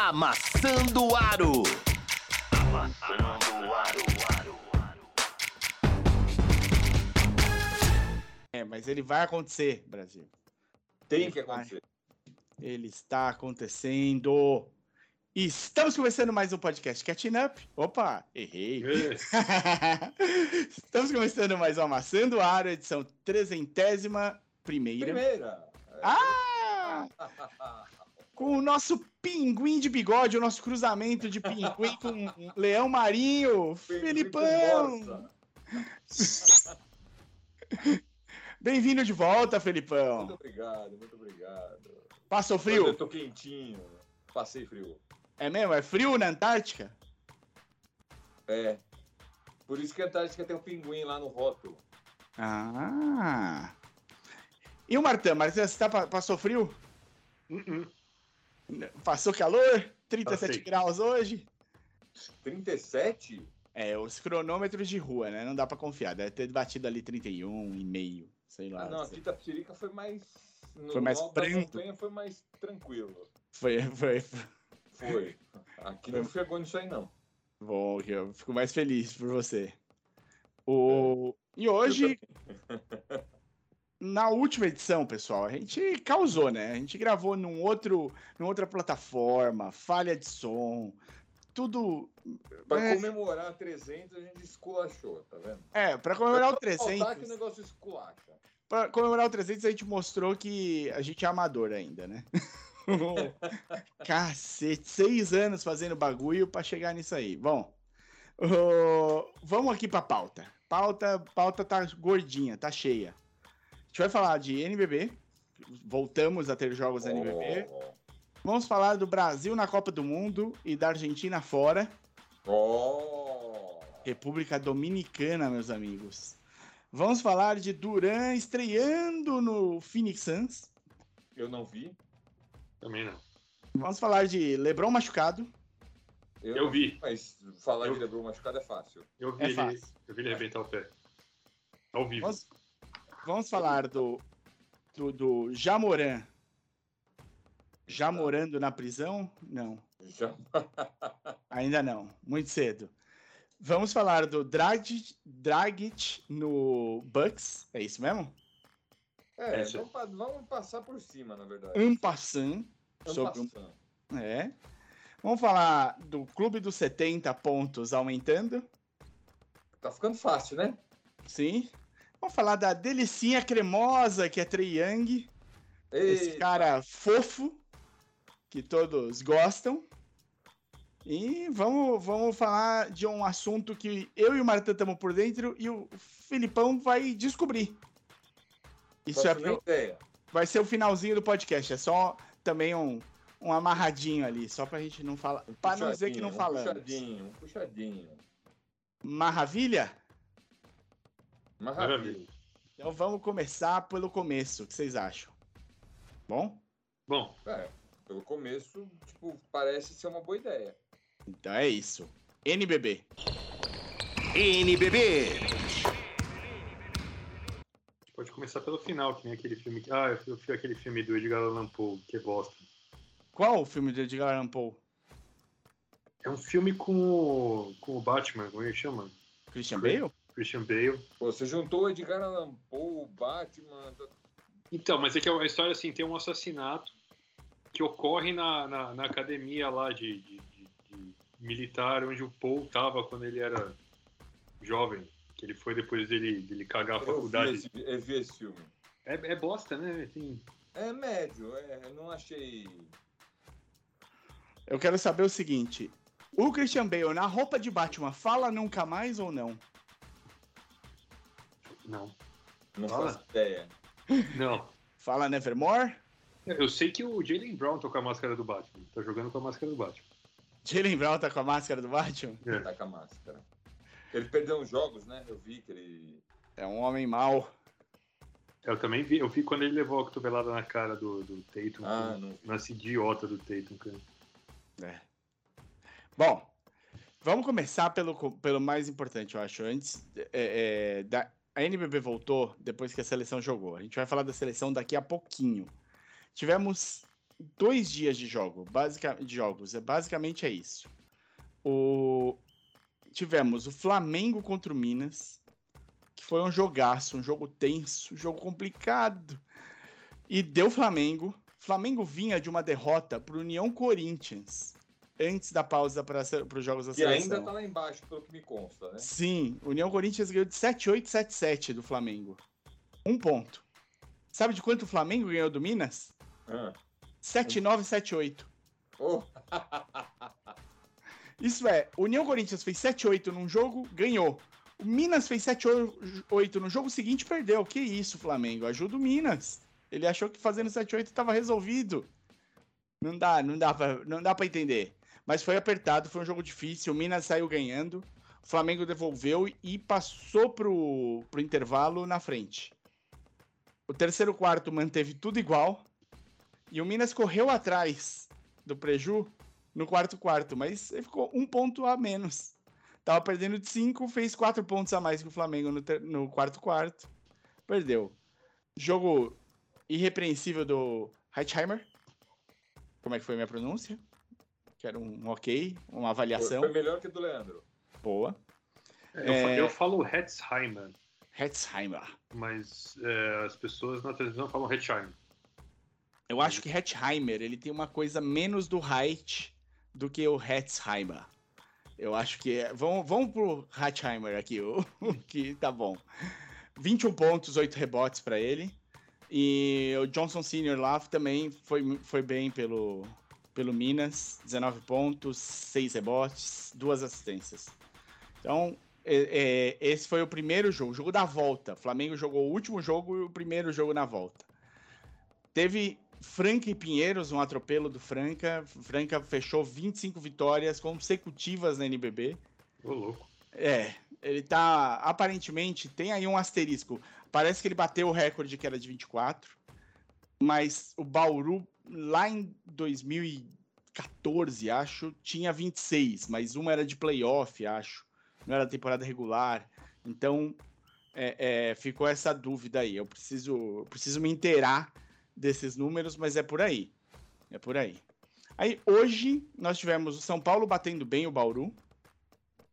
Amassando o Aro. Amassando Aro. É, mas ele vai acontecer, Brasil. Tem que acontecer. Ele está acontecendo. Estamos começando mais um podcast Catching Up. Opa, errei. Estamos começando mais um Amassando o Aro, edição trezentésima primeira. Primeira. Ah! Com o nosso pinguim de bigode, o nosso cruzamento de pinguim com leão marinho, Felipão. Bem-vindo de volta, Felipão. Muito obrigado, muito obrigado. Passou frio? Eu tô quentinho. Passei frio. É mesmo? É frio na Antártica? É. Por isso que a Antártica tem um pinguim lá no rótulo. Ah. E o Martã? Martã, você tá, passou frio? Uh-uh. Passou calor? 37 Passei. graus hoje? 37? É, os cronômetros de rua, né? Não dá pra confiar. Deve ter batido ali 31 e meio, sei lá. Ah, não, aqui Tapitirica foi mais. No Foi mais da branco. montanha foi mais tranquilo. Foi, foi. Foi. Aqui não chegou nisso aí, não. Bom, eu fico mais feliz por você. O... E hoje, na última edição, pessoal, a gente causou, né? A gente gravou num outro, numa outra plataforma, falha de som, tudo. Pra É. comemorar 300, a gente esculachou, tá vendo? É, pra comemorar o Pra faltar que o 300, negócio esculacha. pra comemorar o 300 a gente mostrou que a gente é amador ainda, né? Cacete, seis anos fazendo bagulho pra chegar nisso aí. Bom, ô, vamos aqui pra pauta. Pauta, pauta tá gordinha, tá cheia. A gente vai falar de NBB. Voltamos a ter jogos NBB. Oh, Vamos falar do Brasil na Copa do Mundo e da Argentina fora. oh. República Dominicana, meus amigos. Vamos falar de Duran estreando no Phoenix Suns. Eu não vi. Também não. Vamos falar de LeBron machucado. Eu, Eu vi. Mas falar Eu- de Lebron machucado é fácil. Eu vi, É ele, fácil. eu vi ele arrebentar o pé. Ao vivo. Vamos, vamos falar do, do, do Jamoran. Já morando na prisão? Não, Já. ainda não. Muito cedo. Vamos falar do Dragic, Dragic no Bucks. É isso mesmo? É, Essa. vamos, vamos passar por cima, na verdade. Um passant. Sobre um- passando. É. Vamos falar do Clube dos 70 pontos aumentando. Tá ficando fácil, né? Sim. Vamos falar da delicinha cremosa que é Trey Young. Esse Eita, cara fofo que todos gostam. E vamos, vamos falar de um assunto que eu e o Martã estamos por dentro e o Filipão vai descobrir. Isso é pro- ideia. vai ser o finalzinho do podcast. É só também um, um amarradinho ali, só pra gente não falar. Pra não dizer que não falamos. Um puxadinho, um puxadinho. Maravilha? Maravilha. Então vamos começar pelo começo. O que vocês acham? Bom? Bom, É, pelo começo, tipo, parece ser uma boa ideia. Então é isso. NBB. NBB. pode começar pelo final, que nem aquele filme. que- Ah, eu vi aquele filme do Edgar Allan Poe, que é bosta. Qual o filme de Edgar Allan Poe? É um filme com o, com o Batman, como é que chama? Christian Bale? Christian Bale. Pô, você juntou o Edgar Allan Poe, o Batman... Então, mas é que a história assim tem um assassinato que ocorre na, na, na academia lá de, de- de- de militar onde o Paul tava quando ele era jovem. Que ele foi depois dele, dele cagar a Eu vi, faculdade. esse, eu vi esse filme. É, é bosta, né? Tem- É médio, é, eu não achei... Eu quero saber o seguinte. O Christian Bale, na roupa de Batman, fala nunca mais ou não? Não. Não Fala. faço ideia. Não. Fala Nevermore? Eu sei que o Jalen Brown tá com a máscara do Batman. Tá jogando com a máscara do Batman. Jalen Brown tá com a máscara do Batman? É. Tá com a máscara. Ele perdeu uns jogos, né? Eu vi que ele... É um homem mau. Eu também vi, eu vi quando ele levou a cotovelada na cara do, do Tatum. Ah, não vi. Nessa idiota do Tatum, cara. É. Bom, vamos começar pelo, pelo mais importante, eu acho. Antes, é, é, da, a NBB voltou depois que a seleção jogou. A gente vai falar da seleção daqui a pouquinho. Tivemos dois dias de jogo, basica, de jogos. É, basicamente é isso. O, tivemos o Flamengo contra o Minas, que foi um jogaço, um jogo tenso, um jogo complicado. E deu Flamengo. Flamengo vinha de uma derrota para União Corinthians antes da pausa para os jogos da E seleção. ainda tá lá embaixo, pelo que me consta, né? Sim, União Corinthians ganhou de 7-8, 7-7 do Flamengo. Um ponto. Sabe de quanto o Flamengo ganhou do Minas? Ah. 7-9, 7-8. Oh, Isso é, União Corinthians fez 7-8 num jogo, ganhou. O Minas fez 7-8 no jogo seguinte, perdeu. Que isso, Flamengo? Ajuda o Minas. Ele achou que fazendo 7-8 estava resolvido. Não dá, não dá pra, não dá pra entender. Mas foi apertado, foi um jogo difícil. O Minas saiu ganhando. O Flamengo devolveu e passou pro, pro intervalo na frente. O terceiro quarto manteve tudo igual. E o Minas correu atrás do Preju no quarto quarto, mas ele ficou um ponto a menos. Tava perdendo de cinco, fez quatro pontos a mais que o Flamengo no, no quarto quarto. Perdeu. Jogo irrepreensível do Heightheimer. Como é que foi minha pronúncia? Quero um ok, uma avaliação foi melhor que o do Leandro. boa. Eu, É. fa- eu falo Hetzheimer, Hetzheimer. mas é, as pessoas na televisão falam Hetzheimer. Eu acho que Hetzheimer, ele tem uma coisa menos do Height do que o Hetzheimer. Eu acho que é... Vamos, vamos pro Hetzheimer aqui, o o que tá bom. 21 pontos, 8 rebotes para ele. E o Johnson Senior lá também foi, foi bem pelo, pelo Minas. 19 pontos, 6 rebotes, duas assistências. Então, é- é, esse foi o primeiro jogo, o jogo da volta. O Flamengo jogou o último jogo e o primeiro jogo na volta. Teve Franca e Pinheiros, um atropelo do Franca. Franca fechou 25 vitórias consecutivas na NBB. Ô, louco. É, ele tá. Aparentemente, tem aí um asterisco. Parece que ele bateu o recorde que era de 24. Mas o Bauru, lá em 2014, acho, tinha 26. Mas uma era de playoff, acho. Não era temporada regular. Então, é, é, ficou essa dúvida aí. Eu preciso, eu preciso me inteirar desses números, mas é por aí. É por aí. Aí, hoje, nós tivemos o São Paulo batendo bem o Bauru.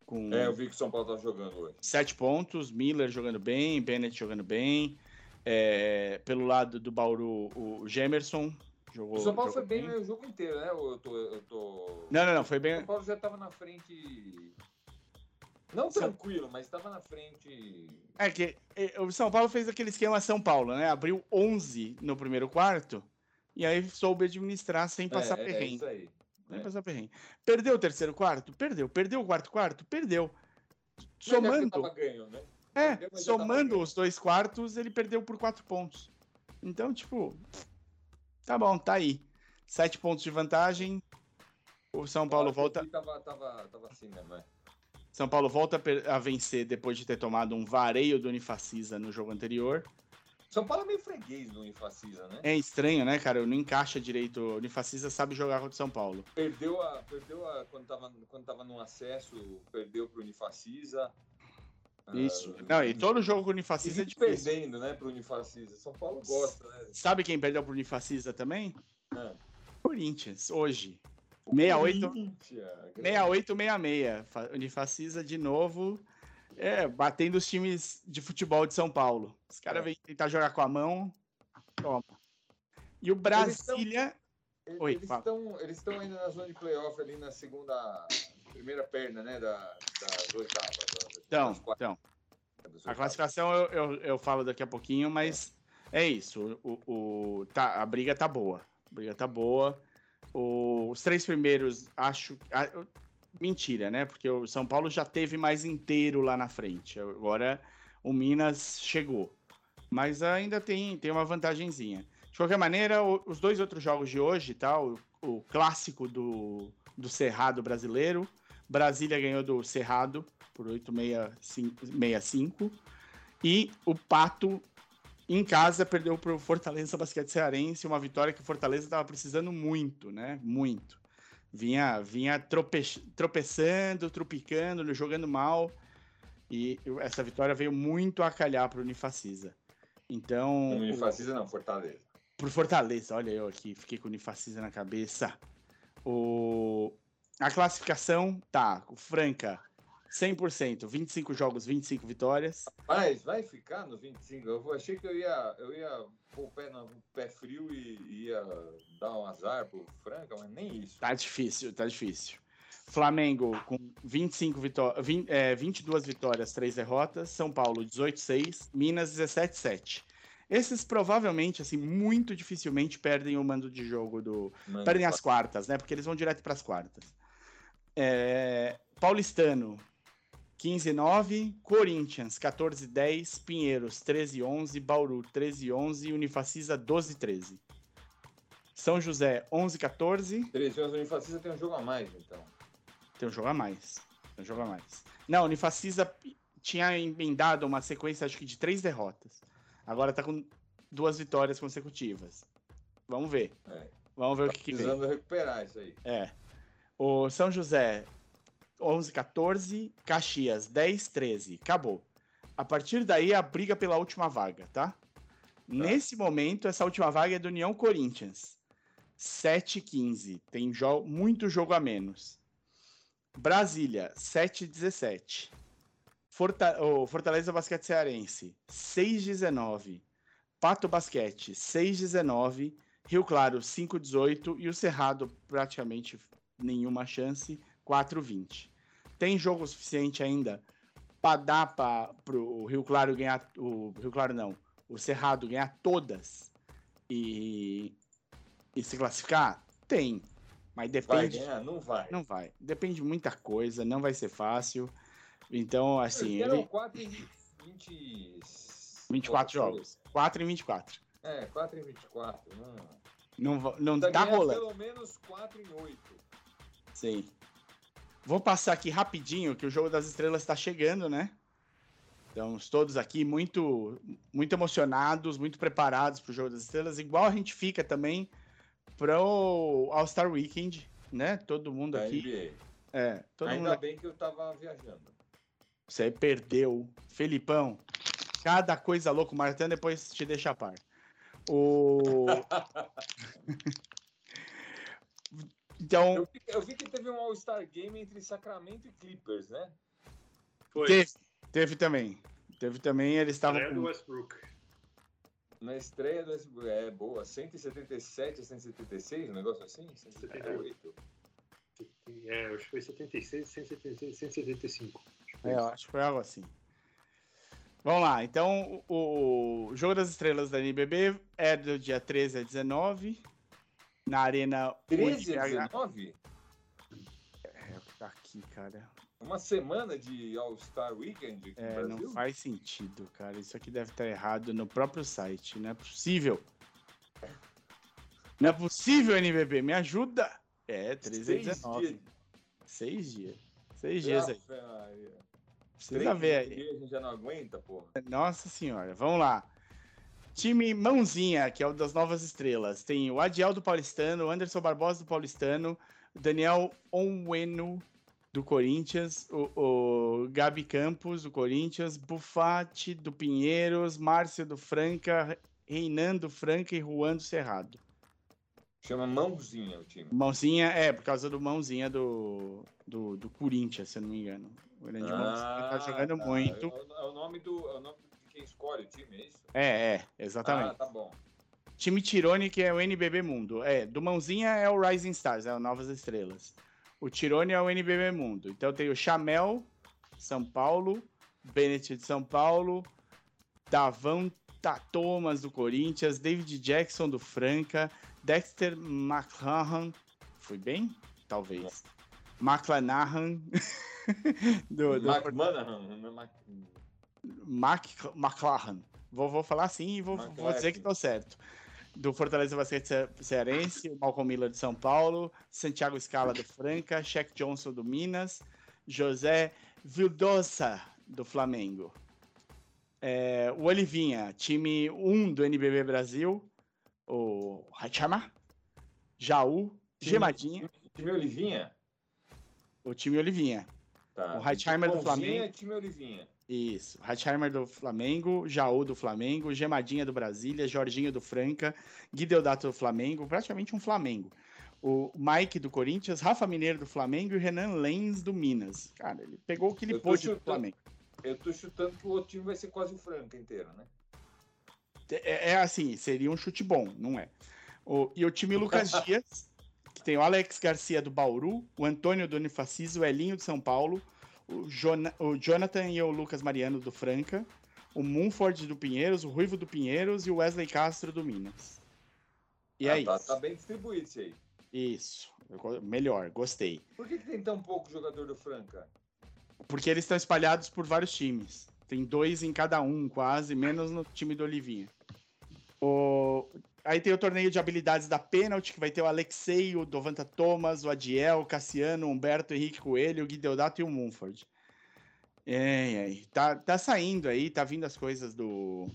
Com É, eu vi que o São Paulo tá jogando hoje. sete pontos, Miller jogando bem, Bennett jogando bem. É, pelo lado do Bauru, o Gemerson jogou. O São Paulo foi bem o jogo inteiro, né? Eu tô, eu tô... Não, não, não, foi O bem. São Paulo já tava na frente. Não tranquilo, mas tava na frente. É que é, o São Paulo fez aquele esquema São Paulo, né? Abriu 11 no primeiro quarto e aí soube administrar sem passar é, é, perrengue. isso aí. sem é. passar perrengue. Perdeu o terceiro quarto? Perdeu. Perdeu o quarto quarto? Perdeu. Somando. Ganho, né? É, Perdeu, somando os dois quartos, ele perdeu por quatro pontos. Então, tipo, tá bom, tá aí. Sete pontos de vantagem. O São Paulo volta, Tava, tava, tava assim mesmo, é. São Paulo volta a vencer depois de ter tomado um vareio do Unifacisa no jogo anterior. São Paulo é meio freguês do Infacisa, né? É estranho, né, cara? Não encaixa direito. O Unifacisa sabe jogar contra o São Paulo. Perdeu a. Perdeu a. Quando tava, quando tava no acesso, perdeu pro Unifacisa. Isso. Ah, Não, e todo jogo com o Unifacisa é difícil. perdendo, né, pro Unifacisa. São Paulo gosta, né? Sabe quem perdeu pro Unifacisa também? É. Corinthians, hoje. 68, Corinthians, 6866. Fa- Unifacisa de novo. É, batendo os times de futebol de São Paulo. Os caras É. vêm tentar jogar com a mão. Toma. E o Brasília. Eles Oi, eles eles estão ainda na zona de playoff ali na segunda primeira perna, né, da das oitavas. Então, então. A classificação eu, eu, eu falo daqui a pouquinho, mas é isso. O, o, tá, a briga tá boa. A briga tá boa. O- os três primeiros, acho. eu- mentira, né? Porque o São Paulo já teve mais inteiro lá na frente. Agora o Minas chegou. Mas ainda tem, tem uma vantagenzinha. De qualquer maneira, o- os dois outros jogos de hoje, tá? O, o clássico do, do Cerrado brasileiro. Brasília ganhou do Cerrado por 8,65. E o Pato, em casa, perdeu para o Fortaleza Basquete Cearense, uma vitória que o Fortaleza estava precisando muito, né? Muito. Vinha, vinha trope... tropeçando, tropicando, jogando mal. E essa vitória veio muito a calhar para o Unifacisa. Então. Não Unifacisa não, Fortaleza. Pro Fortaleza, olha eu aqui, fiquei com o Unifacisa na cabeça. O... A classificação tá, o Franca, 100%, 25 jogos, 25 vitórias. Mas vai ficar no 25? Eu achei que eu ia, eu ia pôr o pé, no, pé frio e ia dar um azar pro Franca, mas nem isso. Tá difícil, tá difícil. Flamengo com 25 vitó 20, é, 22 vitórias, 3 derrotas. São Paulo 18-6. Minas 17-7. Esses provavelmente, assim, muito dificilmente perdem o mando de jogo do. Mano, Perdem as quartas, né? Porque eles vão direto para as quartas. É, Paulistano 15-9. Corinthians 14-10. Pinheiros 13-11. Bauru 13-11. Unifacisa 12-13. São José 11-14. 13 anos, o Unifacisa tem um jogo a mais, então. Tem um jogo a mais. Tem um jogo a mais. Não, Unifacisa tinha emendado uma sequência, acho que de três derrotas. Agora tá com duas vitórias consecutivas. Vamos ver. É. Vamos ver o que, que vem. Precisando recuperar isso aí. É. O São José 11 14, Caxias 10 13. Acabou. A partir daí a briga pela última vaga, tá? Nesse momento essa última vaga é do União Corinthians. 7 15. Tem jo muito jogo a menos. Brasília 7 17. Forta o Fortaleza Basquete Cearense 6 19. Pato Basquete 6 19. Rio Claro 5 18 e o Cerrado praticamente nenhuma chance 4 20. Tem jogo suficiente ainda para dar para o Rio Claro ganhar o Rio Claro não, o Cerrado ganhar todas e, e se classificar? Tem, mas Vai depende. ganhar? Não vai. Não vai. Depende de muita coisa, não vai ser fácil. Então, assim, Eles deram ele, 4 em 20... 24 jogos. 4 em 24. É, 4 em 24. Não. Não, não Tá rolando. pelo menos 4 em 8. Sim. Vou passar aqui rapidinho, que o Jogo das Estrelas está chegando, né? Estamos todos aqui muito, muito emocionados, muito preparados para o Jogo das Estrelas, igual a gente fica também para o All-Star Weekend, né? Todo mundo Da aqui. NBA. É, todo mundo Ainda bem que eu tava viajando. Você perdeu. Felipão, cada coisa louca, o Martão depois te deixa a par. O... então, Eu vi, eu vi que teve um All-Star Game entre Sacramento e Clippers, né? Foi. teve, teve também. Teve também, eles estavam Estreia do com... Westbrook. Na estreia do Westbrook. É boa. 177 a 176, um negócio assim? 178. É, acho que foi 76, 176, 175. Acho que É, acho que foi algo assim. Vamos lá, então o, o Jogo das Estrelas da NBB é do dia 13 a 19, na Arena 13 a UNBH. 19? É, tá aqui, cara. Uma semana de All-Star Weekend aqui É, não faz sentido, cara. Isso aqui deve estar errado no próprio site. Não é possível. Não é possível, NBB. Me ajuda. É, 13 a Seis 19. dias. Seis dias. Seis dias aí. Precisa Três ver aí. A gente já não aguenta, porra. Nossa senhora, vamos lá. Time Mãozinha, que é o das novas estrelas. Tem o Adiel do Paulistano, o Anderson Barbosa do Paulistano, o Daniel Onwenu do Corinthians, o, o Gabi Campos do Corinthians, Bufati do Pinheiros, Márcio do Franca, Reinando Franca e Juan do Cerrado. Chama Mãozinha o time. Mãozinha, é, por causa do Mãozinha do, do, do Corinthians, se eu não me engano. O grande Mãozinha tá jogando tá. muito. É o, é o nome do, é o nome de quem escolhe o time, é isso? É, é, exatamente. Ah, tá bom. Time Tirone, que é o NBB Mundo. É, do Mãozinha é o Rising Stars, é o Novas Estrelas. O Tirone é o NBB Mundo. Então tem o Chamel, São Paulo, Bennett de São Paulo, Davão Thomas do Corinthians, David Jackson do Franca, Dexter McLaren, foi bem? Talvez. McLanahan do, do Mac Manahan, é Mac... McLaren. Vou, vou falar assim e vou, vou dizer que tô certo. Do Fortaleza Basquete Ce- Cearense, o Malcolm Miller de São Paulo, Santiago Scala do Franca, Shaq Johnson do Minas, José Vildosa do Flamengo. É, o Olivinha, time 1 do NBB Brasil, o Hachama, Jaú, Time- Gemadinha, Time Olivinha? o time Olivinha. Tá. O Heitheimer do Flamengo. time Olivinha. Isso. Hatchheimer do Flamengo, Jaú do Flamengo, Gemadinha do Brasília, Jorginho do Franca, Guideodato do Flamengo, praticamente um Flamengo. O Mike do Corinthians, Rafa Mineiro do Flamengo e o Renan Lenz do Minas. Cara, ele pegou o que ele pôde do chutando. Flamengo. Eu tô chutando que o outro time vai ser quase o Franca inteiro, né? É, é assim, seria um chute bom, não é? O- e o time Lucas Dias, que tem o Alex Garcia do Bauru, o Antônio do Unifacis, o Elinho de São Paulo, o, Jona- o Jonathan e o Lucas Mariano do Franca, o Munford do Pinheiros, o Ruivo do Pinheiros e o Wesley Castro do Minas. E Ah, é tá, isso. tá bem distribuído isso aí. Isso. Melhor, gostei. Por que, que tem tão pouco jogador do Franca? Porque eles estão espalhados por vários times. Tem dois em cada um, quase, menos no time do Olivinha. O... Aí tem o torneio de habilidades da pênalti, que vai ter o Alexei, o Dovanta Thomas, o Adiel, o Cassiano, o Humberto, o Henrique Coelho, o Guideodato e o Munford. É, é, tá, tá saindo aí, tá vindo as coisas do,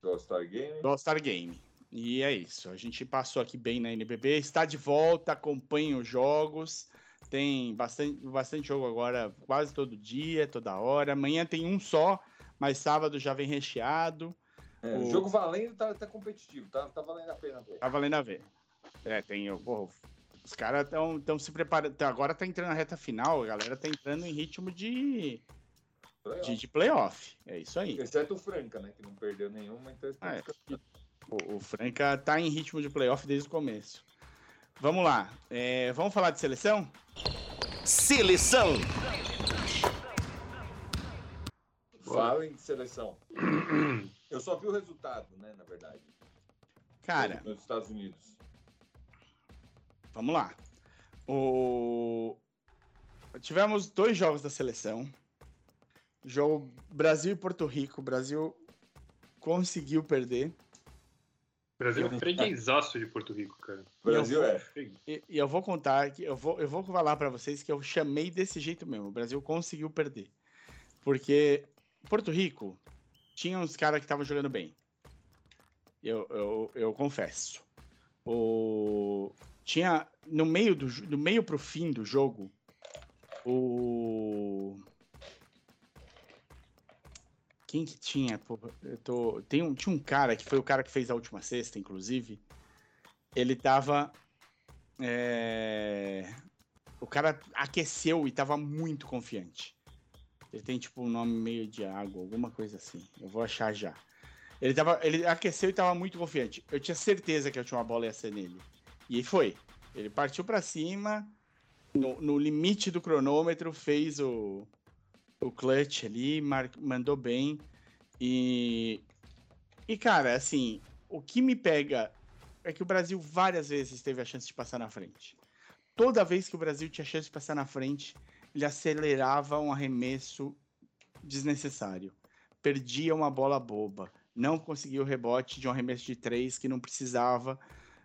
Do All-Star Game? do All-Star Game. E é isso. A gente passou aqui bem na NBB, está de volta, acompanha os jogos. Tem bastante, bastante jogo agora, quase todo dia, toda hora. Amanhã tem um só, mas sábado já vem recheado. É, O- jogo valendo tá, tá competitivo, tá, tá valendo a pena ver. Tá valendo a ver. É, tem. o- porra, os caras estão tão se preparando. tá- Agora tá entrando na reta final, a galera tá entrando em ritmo de, de, de playoff. É isso aí. Exceto o Franca, né? Que não perdeu nenhuma, então Ah, é. O, o Franca tá em ritmo de playoff desde o começo. Vamos lá. é, vamos falar de seleção? Seleção. Falem de seleção. Eu só vi o resultado, né? Na verdade. Cara, Nos Estados Unidos. vamos lá. O... Tivemos dois jogos da seleção. Jogo Brasil e Porto Rico. O Brasil conseguiu perder. O Brasil é um freguesaço de Porto Rico, cara. O Brasil eu- é. E, e eu vou contar que eu vou, eu vou falar pra vocês que eu chamei desse jeito mesmo. O Brasil conseguiu perder. Porque Porto Rico tinha uns caras que estavam jogando bem. Eu, eu, eu confesso. O, tinha no meio do do meio pro fim do jogo o quem que tinha? Pô, eu tô, tem um, tinha um cara que foi o cara que fez a última sexta, inclusive. Ele tava é, O cara aqueceu e tava muito confiante. Ele tem tipo um nome meio de água, alguma coisa assim. Eu vou achar já. Ele, tava, ele aqueceu e tava muito confiante. Eu tinha certeza que a última bola ia ser nele. E foi. Ele partiu pra cima, no, no limite do cronômetro, fez o, o clutch ali, mar- mandou bem. E, e, cara, assim, o que me pega é que o Brasil várias vezes teve a chance de passar na frente. Toda vez que o Brasil tinha chance de passar na frente, ele acelerava um arremesso desnecessário. Perdia uma bola boba. Não conseguia o rebote de um arremesso de três que não precisava.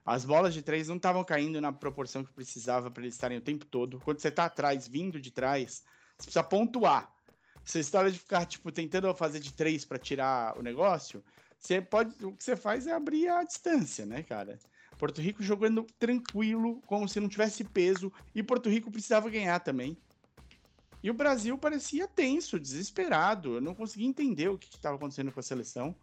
As bolas de três não estavam caindo na proporção que precisava para eles estarem o tempo todo. Quando você tá atrás, vindo de trás, você precisa pontuar. Essa história de ficar, tipo, tentando fazer de três para tirar o negócio, você pode. O que você faz é abrir a distância, né, cara? Porto Rico jogando tranquilo, como se não tivesse peso, e Porto Rico precisava ganhar também. E o Brasil parecia tenso, desesperado. Eu não conseguia entender o que estava acontecendo com a seleção.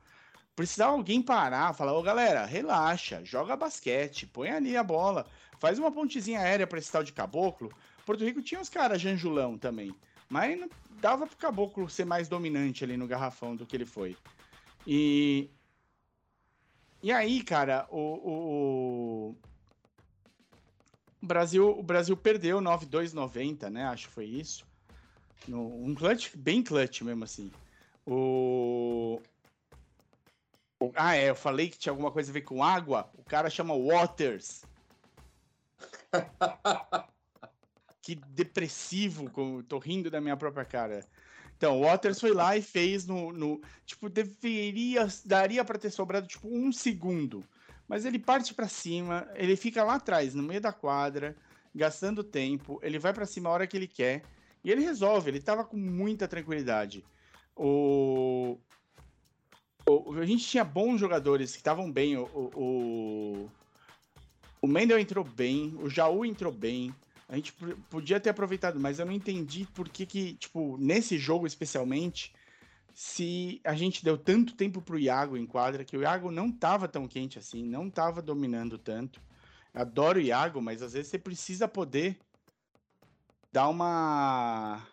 Precisava alguém parar, falar: Ô galera, relaxa, joga basquete, põe ali a bola, faz uma pontezinha aérea para esse tal de caboclo. Porto Rico tinha uns caras janjulão também, mas dava pro caboclo ser mais dominante ali no garrafão do que ele foi. E. E aí, cara, o, o, o Brasil, o Brasil perdeu 9-2-90, né? Acho que foi isso. No, um clutch, bem clutch mesmo assim. O... o- Ah, é, eu falei que tinha alguma coisa a ver com água. O cara chama Waters. que depressivo, como tô rindo da minha própria cara. Então, o Waters foi lá e fez no, no tipo deveria daria para ter sobrado tipo um segundo, mas ele parte para cima, ele fica lá atrás, no meio da quadra, gastando tempo, ele vai para cima a hora que ele quer e ele resolve. Ele tava com muita tranquilidade. O, o- a gente tinha bons jogadores que estavam bem. O, o, o, o Mendel entrou bem, o Jaú entrou bem, A gente podia ter aproveitado, mas eu não entendi por que que, tipo, nesse jogo especialmente, se a gente deu tanto tempo pro Iago em quadra, que o Iago não tava tão quente assim, não tava dominando tanto. Adoro o Iago, mas às vezes você precisa poder dar uma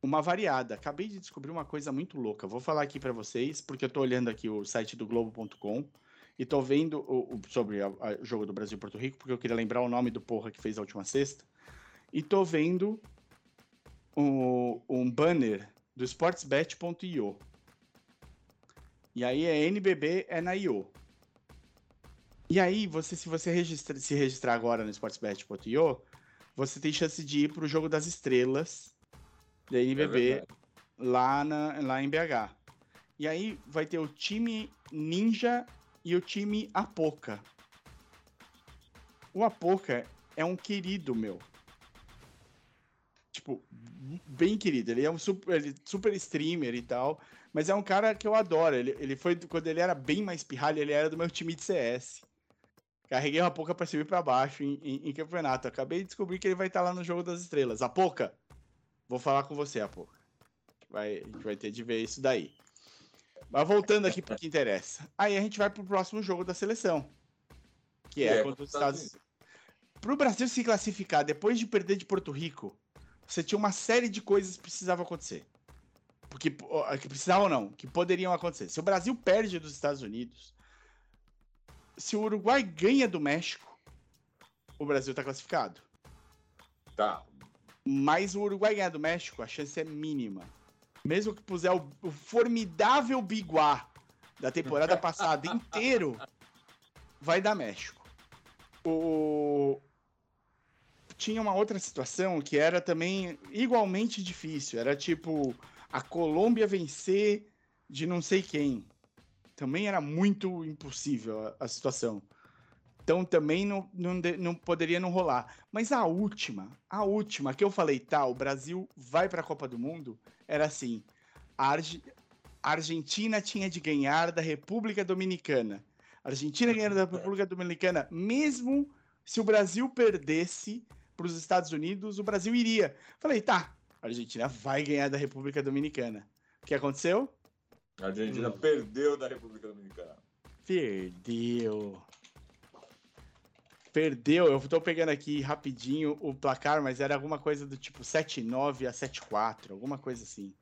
uma variada. Acabei de descobrir uma coisa muito louca. Vou falar aqui pra vocês, porque eu tô olhando aqui o site do Globo.com e tô vendo o, o- sobre o jogo do Brasil e Porto Rico, porque eu queria lembrar o nome do porra que fez a última sexta. E tô vendo o- um banner do sportsbet.io. E aí é NBB é na IO. E aí, você, se você registra- se registrar agora no sportsbet.io, você tem chance de ir pro jogo das estrelas da É NBB verdade. lá, na, lá em BH. E aí vai ter o time Ninja e o time Apoca. O Apoca é um querido meu. Tipo, bem querido. Ele é um super, ele- super streamer e tal. Mas é um cara que eu adoro. Ele, ele foi, quando ele era bem mais pirralho, ele era do meu time de CS. Carreguei o Apoca pra cima e pra baixo em, em- em campeonato. Acabei de descobrir que ele vai estar lá no jogo das estrelas. Apoca, vou falar com você, Apoca. Vai, a gente vai ter de ver isso daí. Mas voltando aqui pro que interessa. Aí a gente vai pro próximo jogo da seleção. Que é, é contra os contra os Estados Pro Brasil se classificar depois de perder de Porto Rico, você tinha uma série de coisas que precisavam acontecer. Porque, que precisavam não, que poderiam acontecer. Se o Brasil perde dos Estados Unidos, se o Uruguai ganha do México, o Brasil tá classificado. Tá. Mas o Uruguai ganhar do México, a chance é mínima. Mesmo que puser o, o formidável Biguá da temporada passada inteiro, vai dar México. O... Tinha uma outra situação que era também igualmente difícil. Era tipo a Colômbia vencer de não sei quem. Também era muito impossível a, a situação. Então também não, não, não poderia não rolar. Mas a última, a última que eu falei, tá, o Brasil vai para a Copa do Mundo, era assim: a, Arge- a Argentina tinha de ganhar da República Dominicana. A Argentina ganhando da República Dominicana, mesmo se o Brasil perdesse para os Estados Unidos, o Brasil iria. Falei, tá, a Argentina vai ganhar da República Dominicana. O que aconteceu? A Argentina Hum. perdeu da República Dominicana. Perdeu. Perdeu. Eu tô pegando aqui rapidinho o placar, mas era alguma coisa do tipo 7-9 a 7-4, alguma coisa assim.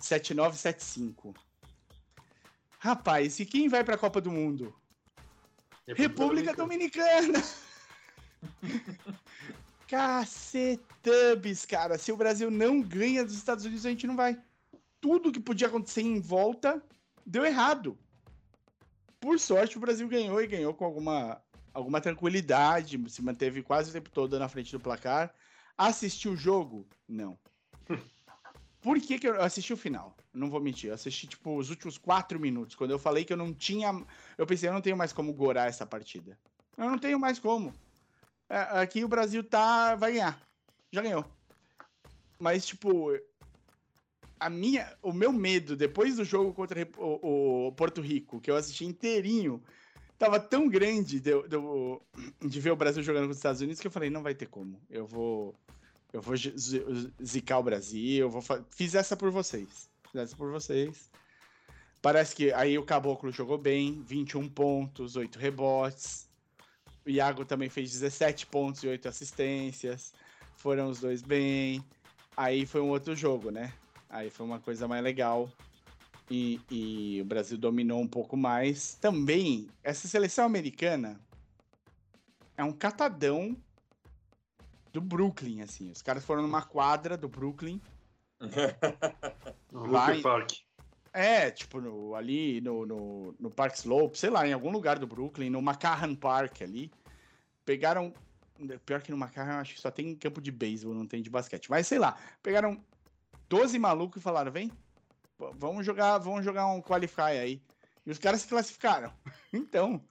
7-9, 7-5. Rapaz, e quem vai pra Copa do Mundo? República Dominicana! Cacetubs, cara. Se o Brasil não ganha dos Estados Unidos, a gente não vai. Tudo que podia acontecer em volta deu errado. Por sorte, o Brasil ganhou e ganhou com alguma, alguma tranquilidade. Se manteve quase o tempo todo na frente do placar. Assistiu o jogo? Não. Por que, que eu assisti o final? Não vou mentir. Eu assisti, tipo, os últimos quatro minutos. Quando eu falei que eu não tinha. Eu pensei, eu não tenho mais como gorar essa partida. Eu não tenho mais como. É, Aqui o Brasil tá. Vai ganhar. Já ganhou. Mas, tipo. A minha, o meu medo depois do jogo contra o, o Porto Rico, que eu assisti inteirinho, tava tão grande de, de de ver o Brasil jogando com os Estados Unidos que eu falei, não vai ter como. Eu vou. Eu vou zi- zi- zicar o Brasil, eu vou Fiz essa por vocês. Fiz essa por vocês. Parece que aí o Caboclo jogou bem, 21 pontos, 8 rebotes. O Iago também fez 17 pontos e 8 assistências. Foram os dois bem. Aí foi um outro jogo, né? Aí foi uma coisa mais legal. E, e o Brasil dominou um pouco mais. Também, essa seleção americana é um catadão do Brooklyn, assim. Os caras foram numa quadra do Brooklyn. No Lá em- Park. É, tipo, no- ali no, no, no Park Slope, sei lá, em algum lugar do Brooklyn, no McCarran Park ali. Pegaram. Pior que no McCarran, acho que só tem campo de beisebol, não tem de basquete. Mas sei lá, pegaram 12 malucos e falaram: vem, vamos jogar, vamos jogar um qualify aí. E os caras se classificaram. Então,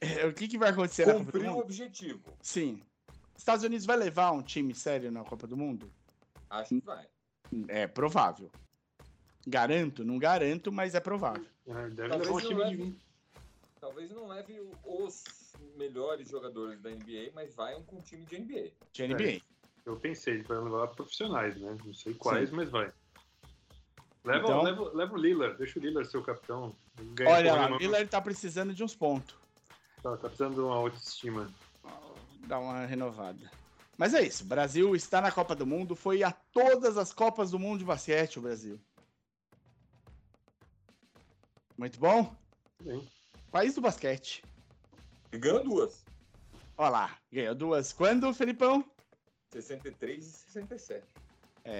é, o que, que vai acontecer na Copa do Cumpriu o Mundo? objetivo. Sim. Estados Unidos vai levar um time sério na Copa do Mundo? Acho que vai. É provável. Garanto, não garanto, mas é provável. É, deve Talvez levar um não time de leve. 20. Talvez não leve os melhores jogadores da NBA, mas vai um com time de NBA. De NBA. Eu pensei, ele vai levar profissionais, né? Não sei quais, mas vai. Leva, Então- leva, leva o Lillard, deixa o Lillard ser o capitão. Olha lá, o Lillard tá precisando de uns pontos. Tá, tá precisando de uma autoestima. Dá uma renovada. Mas é isso. O Brasil está na Copa do Mundo. Foi a todas as Copas do Mundo de basquete, o Brasil. Muito bom. Bem. País do basquete. E ganhou duas. Olha lá, ganhou duas. Quando, Felipão? 63 e 67. É,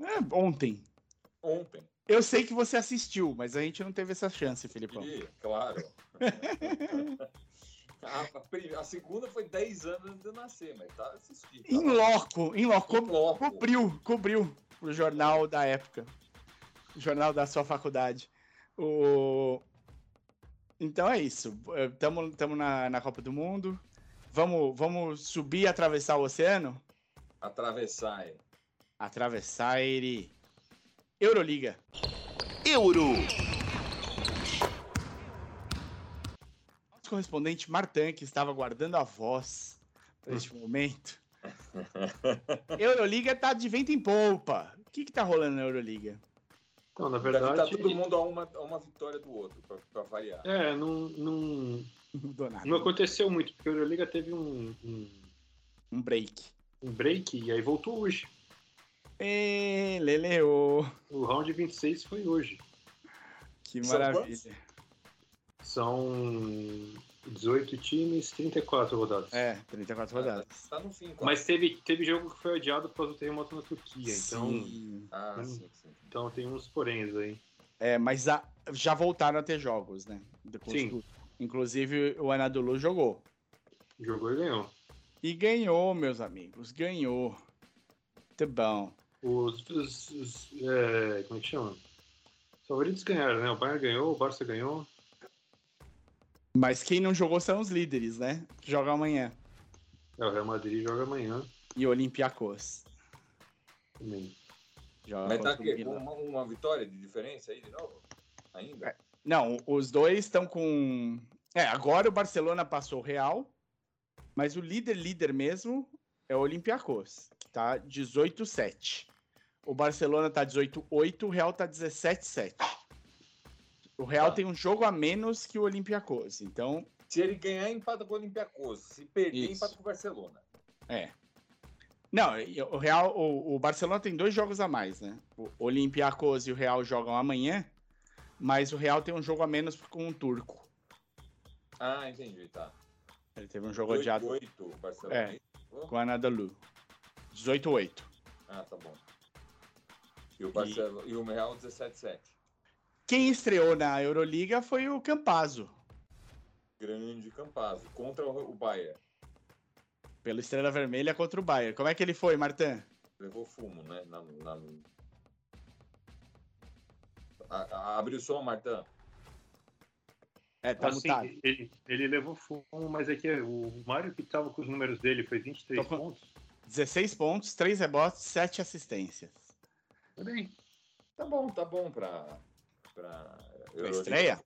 é ontem. Ontem. Eu sei que você assistiu, mas a gente não teve essa chance, Felipão. E, claro. a, a pri- a segunda foi 10 anos antes de eu nascer, mas tá assistindo. Em loco, em loco, Em loco. cobriu, cobriu o jornal da época. O jornal da sua faculdade. O... Então é isso. Estamos na, na Copa do Mundo. Vamos, vamos subir e atravessar o oceano? Atravessar. Atravessar ele. Euroliga. Euro. Nosso correspondente Martin, que estava guardando a voz para este momento. Euroliga tá de vento em polpa. O que que tá rolando na Euroliga? Então, na Deve verdade. tá todo mundo a uma, a uma vitória do outro, pra, pra variar. É, não, Não mudou nada. não aconteceu muito, porque a Euroliga teve um, um, Um break. um break e aí voltou hoje. Ê, Leleu. O round 26 foi hoje. Que São maravilha. São 18 times, 34 rodadas. É, 34 rodadas. Tá no fim, quase. Mas teve, teve jogo que foi adiado por causa do terremoto na Turquia, então, Sim. Ah, Hum. sim, sim. então tem uns poréns aí. É, mas a- já voltaram a ter jogos, né? Sim. tudo. Inclusive o Anadolu jogou. Jogou e ganhou. E ganhou, meus amigos. Ganhou. Muito bom. Os, os- os, é, como é que chama? Os favoritos ganharam, né? O Bayern ganhou, o Barça ganhou. Mas quem não jogou são os líderes, né? Que jogam amanhã. É, o Real Madrid joga amanhã E o Olympiacos. também. Joga Mas tá aqui, uma, uma vitória de diferença aí de novo? Ainda? É. Não, os dois estão com. É, agora o Barcelona passou o Real, mas o líder líder mesmo é o Olympiacos, que tá 18-7. O Barcelona tá 18-8, o Real tá 17-7. O Real Tá. tem um jogo a menos que o Olympiacos, então Se ele ganhar, empata com o Olympiacos. Se perder, Isso. empata com o Barcelona. é. Não, o Real, o, o Barcelona tem dois jogos a mais, né? O Olympiacos e o Real jogam amanhã, mas o Real tem um jogo a menos com o turco. Ah, entendi, tá. Ele teve um jogo adiado 8, Barcelona. É. Oh, com a Anadolu. 18-8. Ah, tá bom. E o, Barcelona, e... o Real 17-7. Quem estreou na Euroliga foi o Campazzo, Grande Campazzo. Contra o Bayern. pelo Estrela Vermelha contra o Bayern. Como é que ele foi, Martin? Levou fumo, né? Na, na... Abre o som, Martã. É, tá Assim, mutado. ele, ele levou fumo, mas é que o Mário que tava com os números dele foi 23 Tô com- pontos. 16 pontos, 3 rebotes, 7 assistências. Tá bem. Tá bom, tá bom pra. Pra, Pra estreia?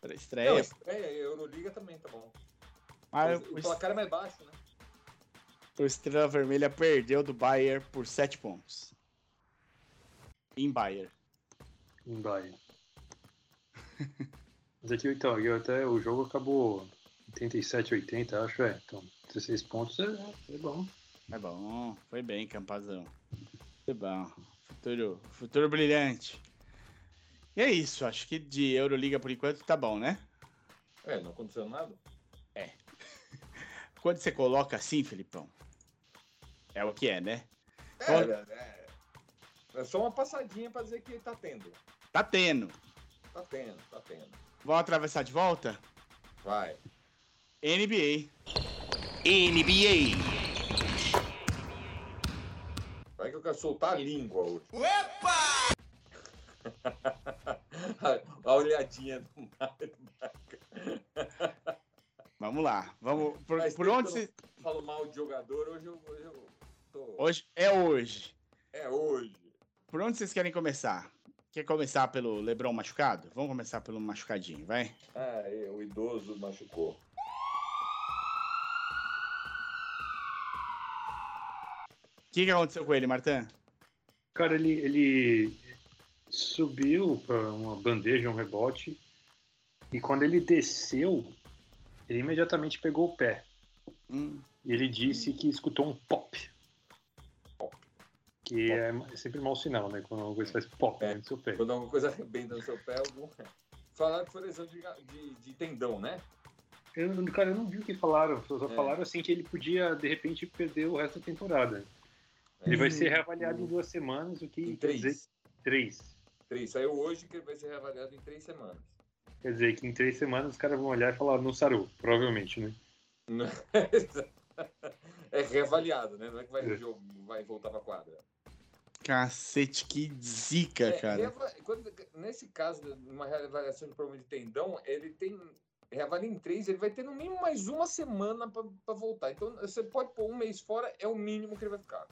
Pra Não, estreia. estreia e Euroliga também, tá bom. Mas o o, placar é mais baixo, né? o Estrela Vermelha perdeu do Bayern por 7 pontos. Em Bayern. Em Bayern. Mas aqui, então, eu até o jogo acabou 87, 80, acho, é. Então, 16 pontos é, é bom. É bom, foi bem, Campazão. Foi bom. Futuro, futuro brilhante. E é isso, acho que de Euroliga por enquanto tá bom, né? É, não aconteceu nada. Quando você coloca assim, Felipão, é o que é, né? É, Qual- é, é só uma passadinha pra dizer que tá tendo. Tá tendo. Tá tendo, tá tendo. Vamos atravessar de volta? Vai. NBA. NBA. Vai que eu quero soltar a língua hoje. a olhadinha do Mário. Vamos lá. Vamos. Por, por onde você. Falo mal de jogador, hoje eu, hoje eu tô. Hoje é hoje. É hoje. Por onde vocês querem começar? Quer começar pelo Lebron machucado? Vamos começar pelo machucadinho, vai. Ah, é, o idoso machucou. O que, que aconteceu com ele, Martin? Cara, ele, ele subiu para uma bandeja, um rebote, e quando ele desceu, ele imediatamente pegou o pé. Hum. Ele disse que escutou um pop que é sempre mau sinal, né? Quando alguma coisa faz pop É. no seu pé. Quando alguma coisa arrebenta no seu pé, algum... Falaram que foi lesão de, de, de tendão, né? Eu, cara, eu não vi o que falaram. Só É. falaram assim que ele podia, de repente, perder o resto da temporada. Ele vai ser reavaliado em duas semanas, o que Em quer dizer três. três. Três. Saiu hoje que ele vai ser reavaliado em três semanas. Quer dizer que em três semanas os caras vão olhar e falar, não sarou, provavelmente, né? é reavaliado, né? Não é que vai, É. jogo, vai voltar pra quadra. Cacete, que zica, É, cara. quando- nesse caso, numa reavaliação de problema de tendão, ele tem. Reavalia em três, ele vai ter no mínimo mais uma semana para voltar. Então, você pode pôr um mês fora, é o mínimo que ele vai ficar.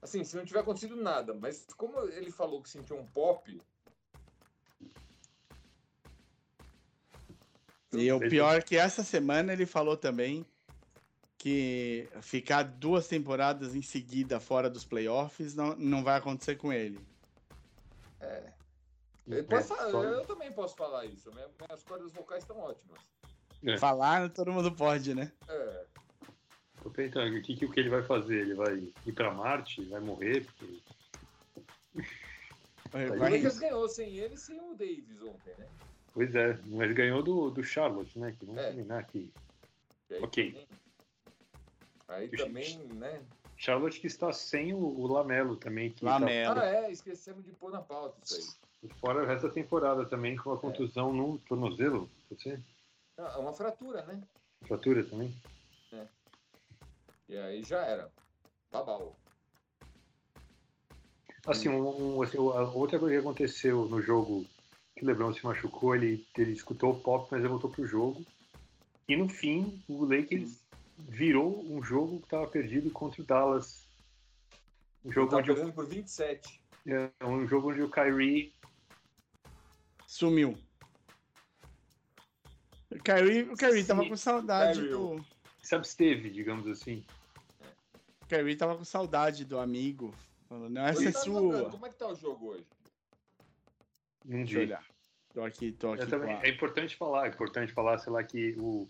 Assim, se não tiver acontecido nada. Mas como ele falou que sentiu um pop. E o pior é que essa semana ele falou também que ficar duas temporadas em seguida fora dos playoffs não, não vai acontecer com ele. É, ele É, só- eu também posso falar isso. Minha- Minhas cordas vocais estão ótimas. É. Falar, todo mundo pode, né? É, Tô pensando, o que, que, o que ele vai fazer? Ele vai ir pra Marte? Vai morrer? Porque... Vai- o vai- Lakers ganhou sem ele e sem o Davis ontem, né? Pois é, mas ganhou do, do Charlotte, né? Que vamos É. combinar aqui. E aí Ok. também- Aí Puxa, também, né? Charlotte que está sem o, o Lamelo também, que Lamelo. Ah, é, esquecemos de pôr na pauta isso aí. tá fora o resto da temporada também, com a contusão no tornozelo. Você? Ah, É uma fratura, né? Fratura também? E aí já era. Babau. Assim, um, um- assim, a outra coisa que aconteceu no jogo que o LeBron se machucou, ele, ele escutou o pop, mas ele voltou pro jogo. E no fim, o Lakers virou um jogo que estava perdido contra o Dallas. Um jogo, Tá onde, o- perdendo por 27. é, um jogo onde o Kyrie Sumiu. O Kyrie, o Kyrie tava com saudade Kyrie. do. se absteve, digamos assim. O Kyrie tava com saudade do amigo. Falando, não, essa é tá jogando. sua. Como é que tá o jogo hoje? Não Deixa eu vi. olhar. Tô aqui, tô aqui. Eu também- a- é importante falar, é importante falar, sei lá, que o,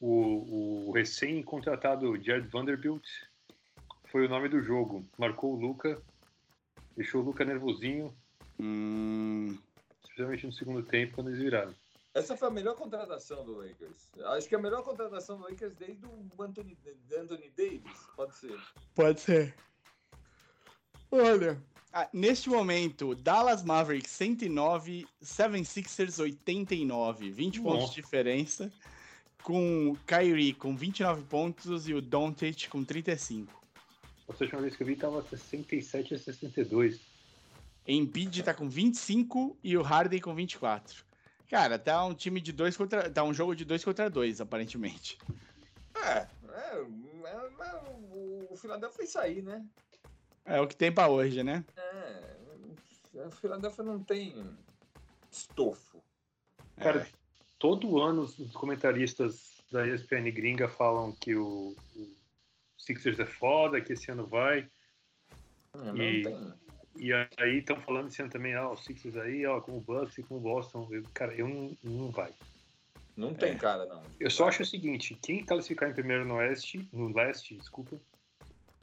o, o recém-contratado Jared Vanderbilt foi o nome do jogo. Marcou o Luca, deixou o Luca nervosinho, Hum, especialmente no segundo tempo, quando eles viraram. Essa foi a melhor contratação do Lakers. Acho que é a melhor contratação do Lakers desde o Anthony, Anthony Davis. Pode ser. pode ser. Olha. ah, neste momento, Dallas Mavericks 109, 76ers 89. 20 pontos Nossa. de diferença. Com o Kyrie com 29 pontos e o Doncic com 35. A última vez que eu vi estava 67 a 62. Embiid tá com 25 e o Harden com 24. Cara, tá um time de dois contra. Tá um jogo de dois contra dois, aparentemente. É, é, é, é, o Philadelphia é isso aí, né? É o que tem pra hoje, né? É, o Philadelphia não tem estofo. Cara, todo ano os comentaristas da ESPN gringa falam que o, o Sixers é foda, que esse ano vai. É, não E- tem. E aí estão falando esse ano também, ó, o Sixers aí, ó, com o Bucks e com o Boston. Eu- cara, eu não, não vai. Não tem É. cara, não. Eu só acho o seguinte, quem classificar em primeiro no Oeste, no Leste, desculpa,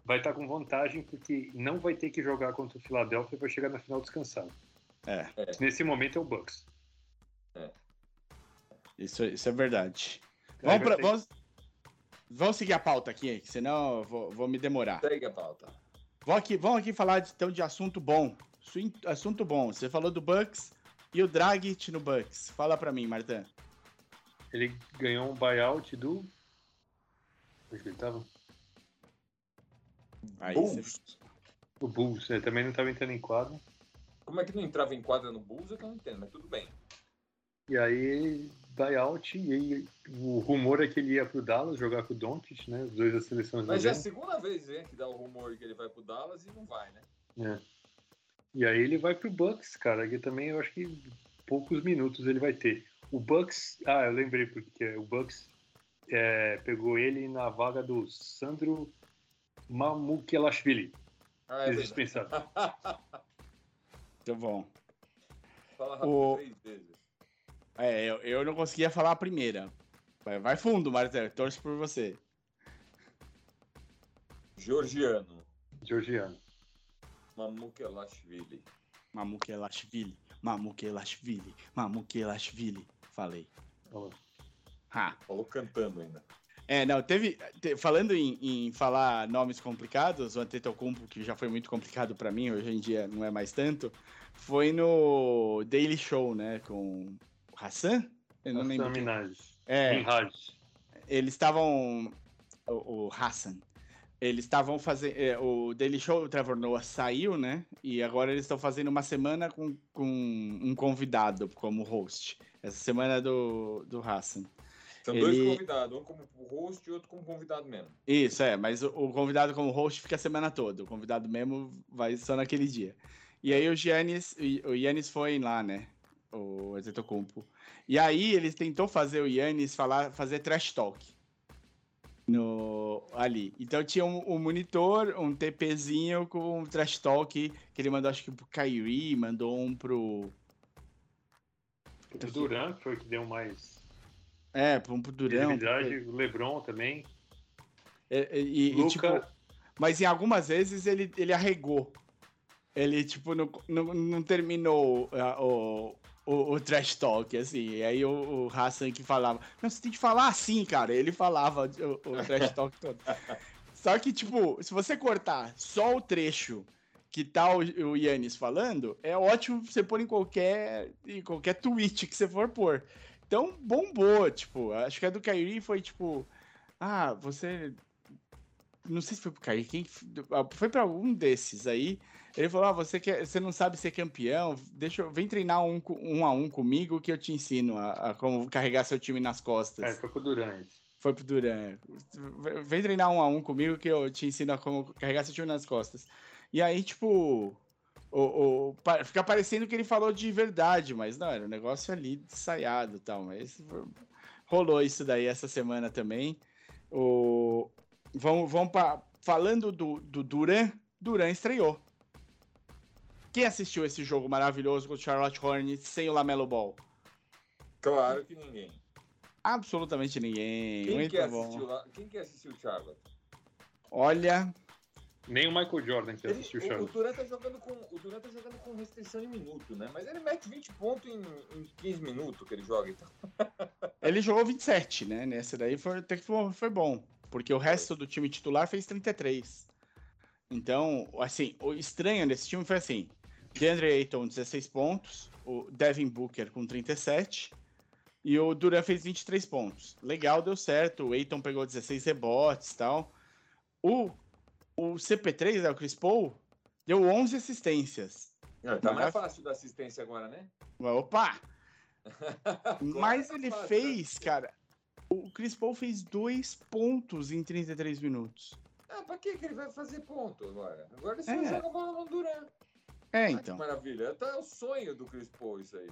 vai estar com vantagem porque não vai ter que jogar contra o Philadelphia para chegar na final descansado. É, Nesse momento é o Bucks. Isso, isso é verdade. Vamos, pra- vamos, vamos seguir a pauta aqui, senão eu vou, vou me demorar. Segue a pauta. Vamos aqui, vamos aqui falar de, então de assunto bom. Su- Assunto bom. Você falou do Bucks e o Dragic no Bucks. Fala pra mim, Martin. Ele ganhou um buyout do. Onde que ele tava? Aí Bulls. O Bulls. Ele também não estava entrando em quadro. Como é que não entrava em quadra no Bulls? Eu não entendo, mas tudo bem. E aí, buyout. E aí, o rumor é que ele ia pro Dallas jogar com o Doncic, né? Os dois das seleções Mas já é a segunda vez né, que dá o rumor que ele vai pro Dallas e não vai, né? E aí ele vai pro Bucks, cara, que também eu acho que poucos minutos ele vai ter. O Bucks, ah, eu lembrei porque o Bucks é, pegou ele na vaga do Sandro Mamukelashvili. Ah, é. Muito bom. Fala rápido O- três vezes. É, eu, eu não conseguia falar a primeira. Vai, vai fundo, Marcelo. Torço por você. Georgiano. Georgiano. Mamukelashvili. Mamukelashvili. Mamukelashvili. Mamukelashvili. Falei. Ha. Falou cantando ainda. É, não, teve. te- falando em, em falar nomes complicados, o Antetokounmpo, que já foi muito complicado pra mim, hoje em dia não é mais tanto, foi no Daily Show, né, com Hassan? Eu não lembro. Hassan quem- Minaj. É, Minhaj. eles estavam. O, o Hassan. Eles estavam fazendo. o Daily Show, o Trevor Noah saiu, né? E agora eles estão fazendo uma semana com, com um convidado como host. Essa semana é do, do Hassan. São dois Ele- convidados, um como host e outro como convidado mesmo. Isso, é, mas o, o convidado como host fica a semana toda. O convidado mesmo vai só naquele dia. E aí o Giannis, o o Giannis foi lá, né? O Antetokounmpo. E aí ele tentou fazer o Giannis falar, fazer trash talk. No, ali. Então tinha um, um monitor, um TPzinho com um trash talk que ele mandou acho que pro Kyrie, mandou um pro... O Duran foi o que deu mais É, pro um pro visibilidade. O Lebron também. É, E, e, Luca. tipo, mas em algumas vezes ele, ele arregou. Ele, tipo, não, não, não terminou ah, o, o, o trash talk, assim. E aí o, o Hassan que falava, não, você tem que falar assim, cara. Ele falava o, o trash talk todo. Só que, tipo, se você cortar só o trecho que tá o, o Yannis falando, é ótimo você pôr em qualquer, em qualquer tweet que você for pôr. Então, bombou, tipo, acho que a do Kyrie foi, tipo, ah, você não sei se foi pro Kyrie, quem foi para algum desses aí. Ele falou: ah, você quer, você não sabe ser campeão? Deixa eu, vem treinar um, um a um comigo que eu te ensino a, a como carregar seu time nas costas. É, foi com o Duran. Foi pro Duran. Vem treinar um a um comigo que eu te ensino a como carregar seu time nas costas. E aí, tipo, o, o, fica parecendo que ele falou de verdade, mas não, era um negócio ali ensaiado e tal. Mas rolou isso daí essa semana também. O, vamos vamos pra, falando do, do Duran, Duran estreou. Quem assistiu esse jogo maravilhoso com o Charlotte Hornets sem o Lamelo Ball? Claro que ninguém. Absolutamente ninguém. Quem Muito que bom. assistiu? Quem que assistiu o Charlotte? Olha, Nem o Michael Jordan que Ele- assistiu o o. Durant tá jogando com o Durant tá jogando com restrição de minuto, né? Mas ele mete 20 pontos em, em 15 minutos que ele joga. Então. ele jogou 27, né? Nessa daí foi, foi bom. Porque o resto do time titular fez 33. Então, assim, o estranho desse time foi assim: DeAndre Ayton, 16 pontos, o Devin Booker com 37 e o Duran fez 23 pontos. Legal, deu certo. O Ayton pegou 16 rebotes e tal. O, o CP3, né, o Chris Paul, deu 11 assistências. É, tá mais fácil da assistência agora, né? Opa! Mas Claro, ele fácil, fez, né? cara. O Chris Paul fez dois pontos em 33 minutos. Ah, pra que ele vai fazer ponto agora? Agora ele só É. joga a bola no Durant. É, Ah, então. que maravilha. Tá o sonho do Chris Paul isso aí.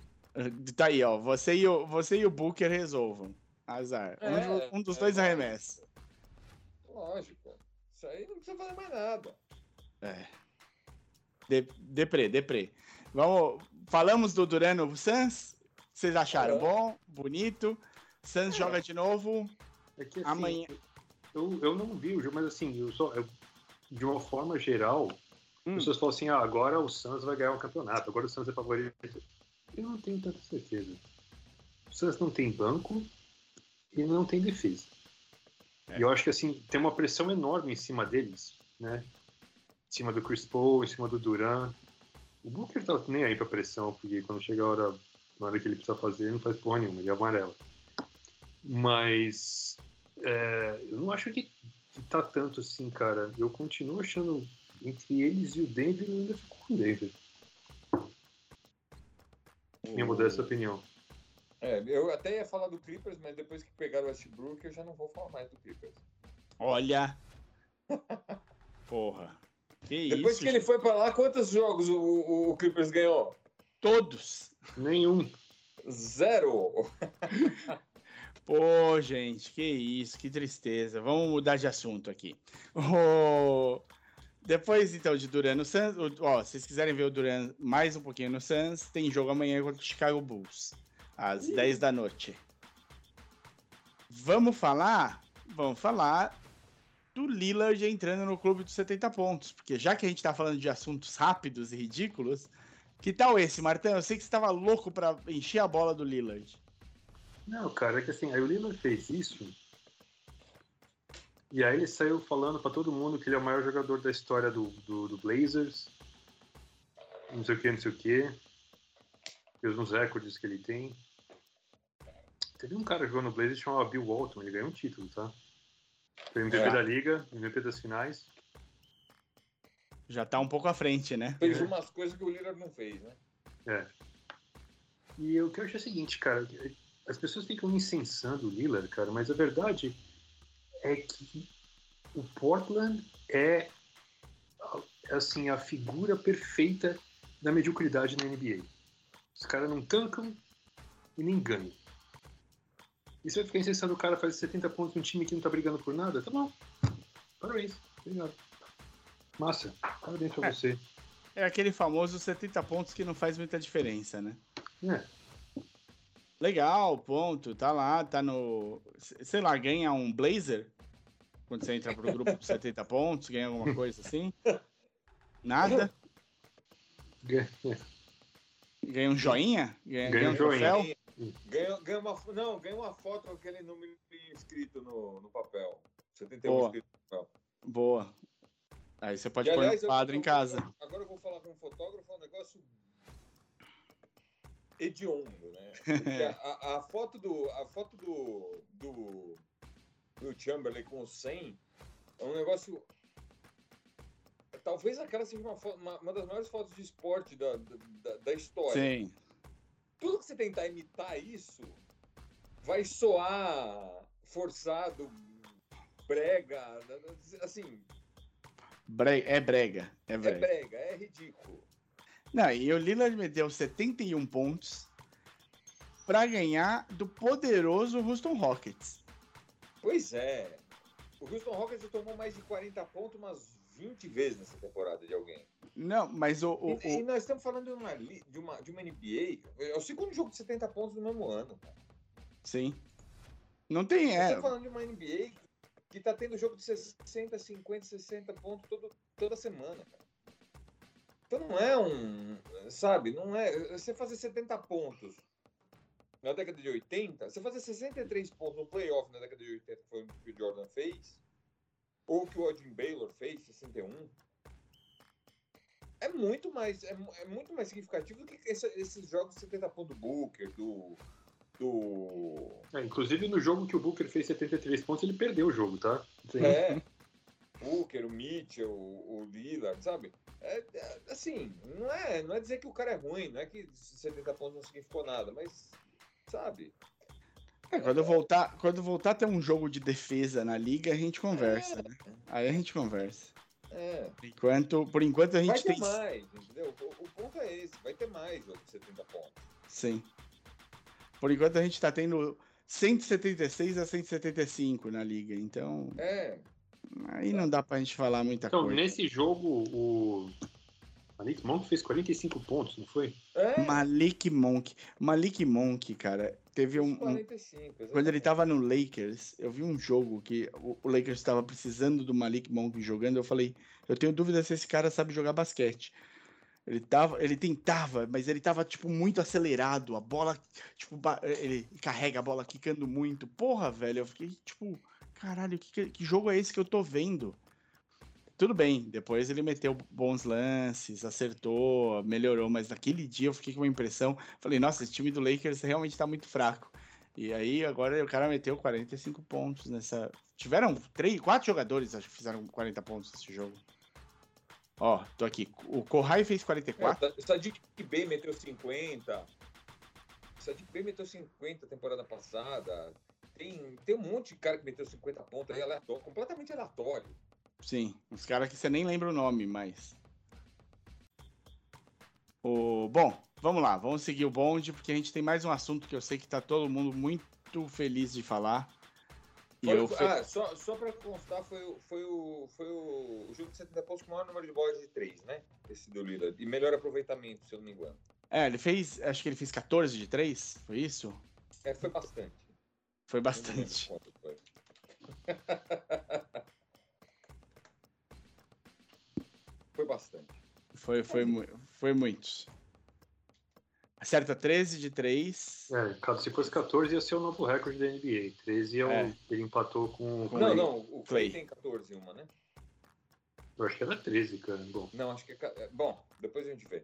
Tá aí, ó. Você e o, você e o Booker resolvam. Azar. Um, É, de- um dos é dois arremessa. Lógico. Isso aí não precisa fazer mais nada. É. De, deprê, deprê. Vamos. Falamos do Duran no Suns. Vocês acharam É. bom? Bonito? Suns É. joga de novo. É que, assim, Amanhã. Eu, eu não vi o jogo, mas assim, eu só, eu- de uma forma geral, Hum. as pessoas falam assim, ah, agora o Suns vai ganhar o campeonato, agora o Suns é favorito. Eu não tenho tanta certeza. O Suns não tem banco e não tem defesa. É. E eu acho que assim, tem uma pressão enorme em cima deles, né? Em cima do Chris Paul, em cima do Duran. O Booker tá nem aí pra pressão, porque quando chega a hora, na hora que ele precisa fazer, ele não faz porra nenhuma, ele é amarelo. Mas é, eu não acho que tá tanto assim, cara. Eu continuo achando entre eles e o Denver, eu ainda fico com o Denver. Minha modesta opinião. É, eu até ia falar do Clippers, mas depois que pegaram o Westbrook, eu já não vou falar mais do Clippers. Olha. Porra. Que Depois isso? que ele foi pra lá, quantos jogos o, o- o Clippers ganhou? Todos. Nenhum. Zero. Pô, gente, que isso, que tristeza. Vamos mudar de assunto aqui. Ô, Depois, então, de Duran no Suns, ó, se vocês quiserem ver o Duran mais um pouquinho no Suns, tem jogo amanhã contra o Chicago Bulls, às 10 da noite. Vamos falar? Vamos falar do Lillard entrando no clube dos 70 pontos, porque já que a gente tá falando de assuntos rápidos e ridículos, que tal esse, Martão? Eu sei que você tava louco pra encher a bola do Lillard. Não, cara, é que assim, aí o Lillard fez isso. E aí ele saiu falando pra todo mundo que ele é o maior jogador da história do, do, do Blazers. Não sei o que, não sei o que. Pelos uns recordes que ele tem. Teve um cara jogando no Blazers que chamava Bill Walton, ele ganhou um título, tá? Foi MVP É. da liga, MVP das finais. Já tá um pouco à frente, né? Fez É. umas coisas que o Lillard não fez, né? É. E o que eu acho é o seguinte, cara, as pessoas ficam incensando o Lillard, cara, mas a verdade é que o Portland é assim a figura perfeita da mediocridade na NBA. Os caras não tancam e nem ganham. E você vai ficar incensando o cara fazer 70 pontos num time que não tá brigando por nada? Tá bom. Parabéns. Obrigado. Massa. Parabéns pra É. você. É aquele famoso 70 pontos que não faz muita diferença, né? É. Legal, ponto. Tá lá, tá no. Sei lá, ganha um Blazer quando você entra pro grupo de 70 pontos, ganha alguma coisa assim? Nada? Ganha um joinha? Ganha, Ganha um joinha. troféu? Ganha, ganha uma, não, ganha uma foto com aquele número escrito no, no papel. 71 Boa. escrito no papel. Boa. Aí você pode E, pôr aliás, no eu- quadro eu- em casa. Agora eu vou falar com um fotógrafo, é um negócio hediondo, né? A, a- a foto do a foto do do, do Chamberlain com o 100 é um negócio talvez aquela seja uma, uma, uma das maiores fotos de esporte da, da, da história. Sim. Tudo que você tentar imitar isso vai soar forçado, brega, assim, Bre- É brega. É é brega. brega, é ridículo. Não, e o Lillard meteu 71 pontos pra ganhar do poderoso Houston Rockets. Pois é. O Houston Rockets já tomou mais de 40 pontos umas 20 vezes nessa temporada de alguém. Não, mas o. o- E, e o- nós estamos falando de uma, de, uma, de uma NBA. É o segundo jogo de 70 pontos no mesmo ano. cara. Sim. Não tem, Nós é. estamos falando de uma NBA que tá tendo jogo de 60, 50, 60 pontos todo, toda semana, cara. Então não é um. Sabe? Não é. Você fazer 70 pontos na década de 80, você fazer 63 pontos no playoff na década de 80, que foi o que o Jordan fez, ou o que o Odin Baylor fez, 61. É muito mais, é, é muito mais significativo do que esse- esses jogos de 70 pontos do Booker, do. do É, inclusive no jogo que o Booker fez 73 pontos, ele perdeu o jogo, tá? É. Booker, o Mitchell, o o Lillard, sabe? É, é, assim, não é, não é dizer que o cara é ruim, não é que 70 pontos não significou nada, mas, sabe? É, quando voltar, quando voltar a ter um jogo de defesa na liga, a gente conversa, né? Aí a gente conversa. É, Por enquanto, por enquanto a vai gente ter tem. mais, entendeu? O, o ponto é esse, vai ter mais jogo de 70 pontos. Sim. Por enquanto a gente tá tendo 176 a 175 na liga, então É, aí não dá pra gente falar muita Então, coisa. nesse jogo, o Malik Monk fez 45 pontos, não foi? é, Malik Monk. Malik Monk, cara, teve um, um- 45. Quando ele tava no Lakers, eu vi um jogo que o, Lakers estava precisando do Malik Monk jogando. Eu falei, eu tenho dúvida se esse cara sabe jogar basquete. Ele tava, ele tentava, mas ele tava tipo muito acelerado. A bola, tipo, ele carrega a bola quicando muito. Porra, velho, eu fiquei tipo, caralho, que, que- que jogo é esse que eu tô vendo? Tudo bem, depois ele meteu bons lances, acertou, melhorou, mas naquele dia eu fiquei com uma impressão, falei, nossa, esse time do Lakers realmente tá muito fraco. E aí agora o cara meteu 45 pontos nessa. Tiveram três, quatro jogadores, acho que fizeram 40 pontos nesse jogo. Ó, tô aqui. O Kohai fez 44. É, Sadiq Bey meteu 50. O Sadiq Bey meteu 50 temporada passada. Tem, tem um monte de cara que meteu 50 pontos aí, aleatório, completamente aleatório. Sim, uns caras que você nem lembra o nome, mas. O... Bom, vamos lá, vamos seguir o bonde, porque a gente tem mais um assunto que eu sei que tá todo mundo muito feliz de falar. E Foi- eu ah, só, só pra constar, foi, o- foi, o, foi o, o jogo de 70 pontos com o maior número de bolas de 3, né? Esse do Lillard. E melhor aproveitamento, se eu não me engano. É, ele fez. Acho que ele fez 14 de 3, foi isso? É, foi bastante. Foi bastante. Foi Foi, foi, foi muitos. Acerta 13 de 3. É, se fosse 14 ia ser o novo recorde da NBA. 13 é o, É. ele empatou com, com Não, Clay. não, o Clay Clay. tem 14 uma, né? Eu acho que era 13, cara. Bom, Não, acho que é. é, Bom, depois a gente vê.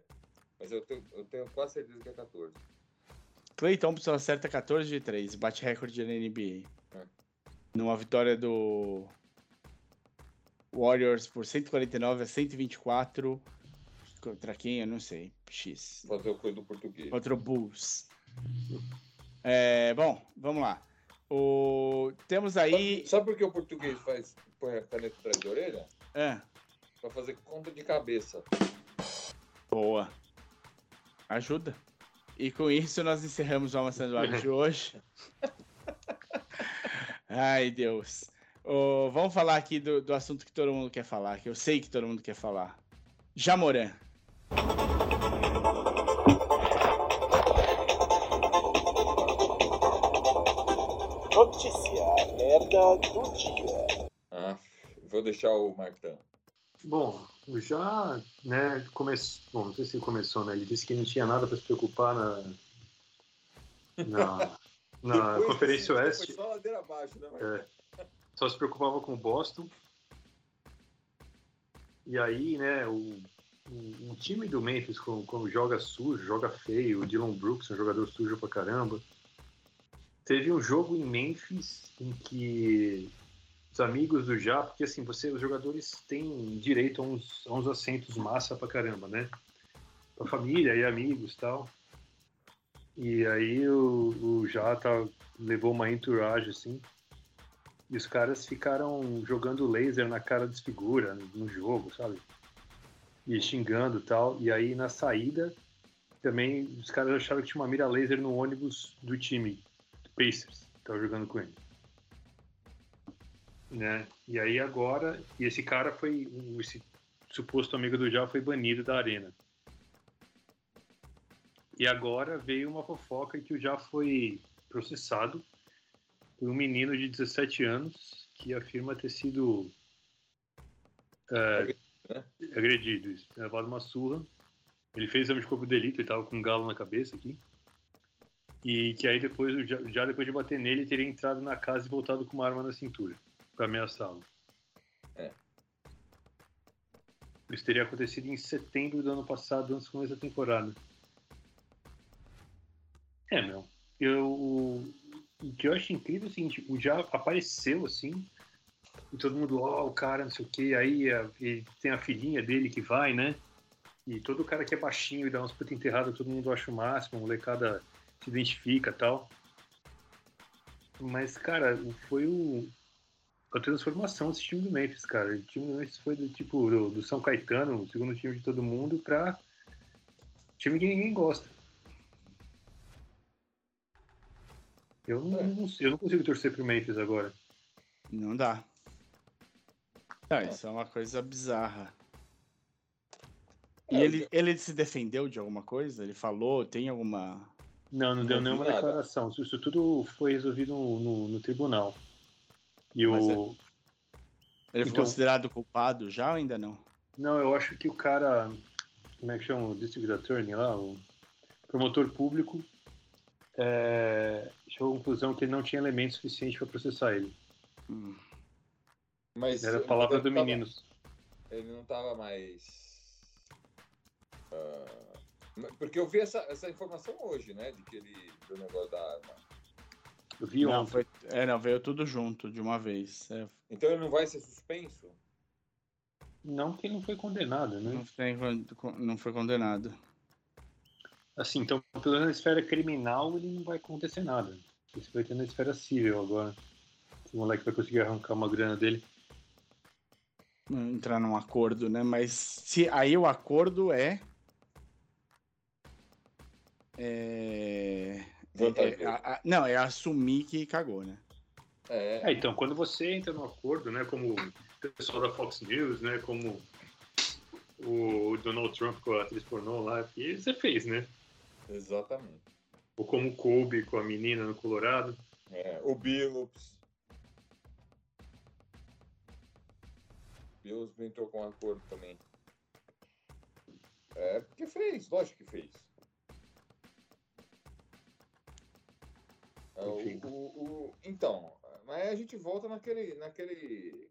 Mas eu tenho, eu tenho quase certeza que é 14. Clay Thompson acerta 14 de 3, bate recorde na NBA. É. Numa vitória do Warriors por 149 a 124. Contra quem? Eu não sei. X. Fazer o coisa do português. Contra o Bulls. É, bom, vamos lá. O... Temos aí. Sabe, por que o português faz põe a caneta atrás da orelha? É, Pra fazer conta de cabeça. boa. Ajuda. E com isso nós encerramos o Almoçando Água de hoje. Ai, Deus. Ô, vamos falar aqui do, do assunto que todo mundo quer falar, que eu sei que todo mundo quer falar. Jamoran. Notícia merda do dia. Ah, vou deixar o Martão. Bom, já, né, começou. Bom, não sei se começou, né? Ele disse que não tinha nada para se preocupar na. Na, na Depois Conferência Oeste. Só ladeira abaixo, né? É, só se preocupava com o Boston. E aí, né, o, o, o time do Memphis, quando, quando joga sujo, joga feio, o Dylan Brooks, um jogador sujo pra caramba. Teve um jogo em Memphis em que os amigos do Já, porque assim, você, os jogadores têm direito a uns, a uns assentos massa pra caramba, né? Pra família e amigos tal. E aí o, o Já tá, levou uma entourage assim. E os caras ficaram jogando laser na cara dos figura no jogo, sabe? E xingando e tal. E aí na saída também os caras acharam que tinha uma mira laser no ônibus do time do Pacers, que tava jogando com ele. Né? E aí agora, e esse cara foi, esse suposto amigo do Já foi banido da arena. E agora veio uma fofoca que o Já foi processado por um menino de 17 anos que afirma ter sido é, né? agredido, isso, levado uma surra. Ele fez exame de corpo de delito e tava com um galo na cabeça aqui. E que aí depois, já, depois de bater nele, teria entrado na casa e voltado com uma arma na cintura para ameaçá-lo. É. Isso teria acontecido em setembro do ano passado, antes do começo da temporada. É, meu. Eu, o o que eu acho incrível é o seguinte, o já apareceu assim, e todo mundo, ó, o cara, não sei o quê, aí a- tem a filhinha dele que vai, né? E todo cara que é baixinho e dá umas puta enterrada, todo mundo acha o máximo, a molecada se identifica e tal. Mas, cara, foi o, a transformação desse time do Memphis, cara. O time do Memphis foi do tipo do, do São Caetano, o segundo time de todo mundo, pra time que ninguém gosta. Eu não, É. eu não consigo torcer pro Memphis agora. Não dá. Não, isso é uma coisa bizarra. E É, ele, ele se defendeu de alguma coisa? Ele falou? Tem alguma. Não, não deu nenhuma nada. declaração. Isso tudo foi resolvido no, no, no tribunal. E Mas o. Ele foi Então- considerado culpado já ou ainda não? Não, eu acho que o cara. Como é que chama? O District Attorney lá, o promotor público, é, chegou à conclusão que ele não tinha elementos suficientes para processar ele. Hum. Mas Era a palavra ele do tava- menino. Ele não tava mais. ah, porque eu vi essa, essa informação hoje, né? De que ele. Do negócio da arma. Eu vi Não, ontem. foi, é, não, veio tudo junto de uma vez. É, Então ele não vai ser suspenso? Não que ele não foi condenado, né? não, tem não foi condenado. Assim, então, pelo menos na esfera criminal ele não vai acontecer nada. Isso vai ter na esfera civil agora. O moleque vai conseguir arrancar uma grana dele. Entrar num acordo, né? Mas se aí o acordo é. É. Vantajoso. É, a- a- não, é assumir que cagou, né? É, É, então, quando você entra no acordo, né, como o pessoal da Fox News, né, como o Donald Trump com a atriz pornô lá, que você fez, né? exatamente. Ou como o Kobe com a menina no Colorado. É, o Billups. Billups entrou com um acordo também. É, porque fez, lógico que fez. É, o- o- o- então, mas a gente volta naquele, naquele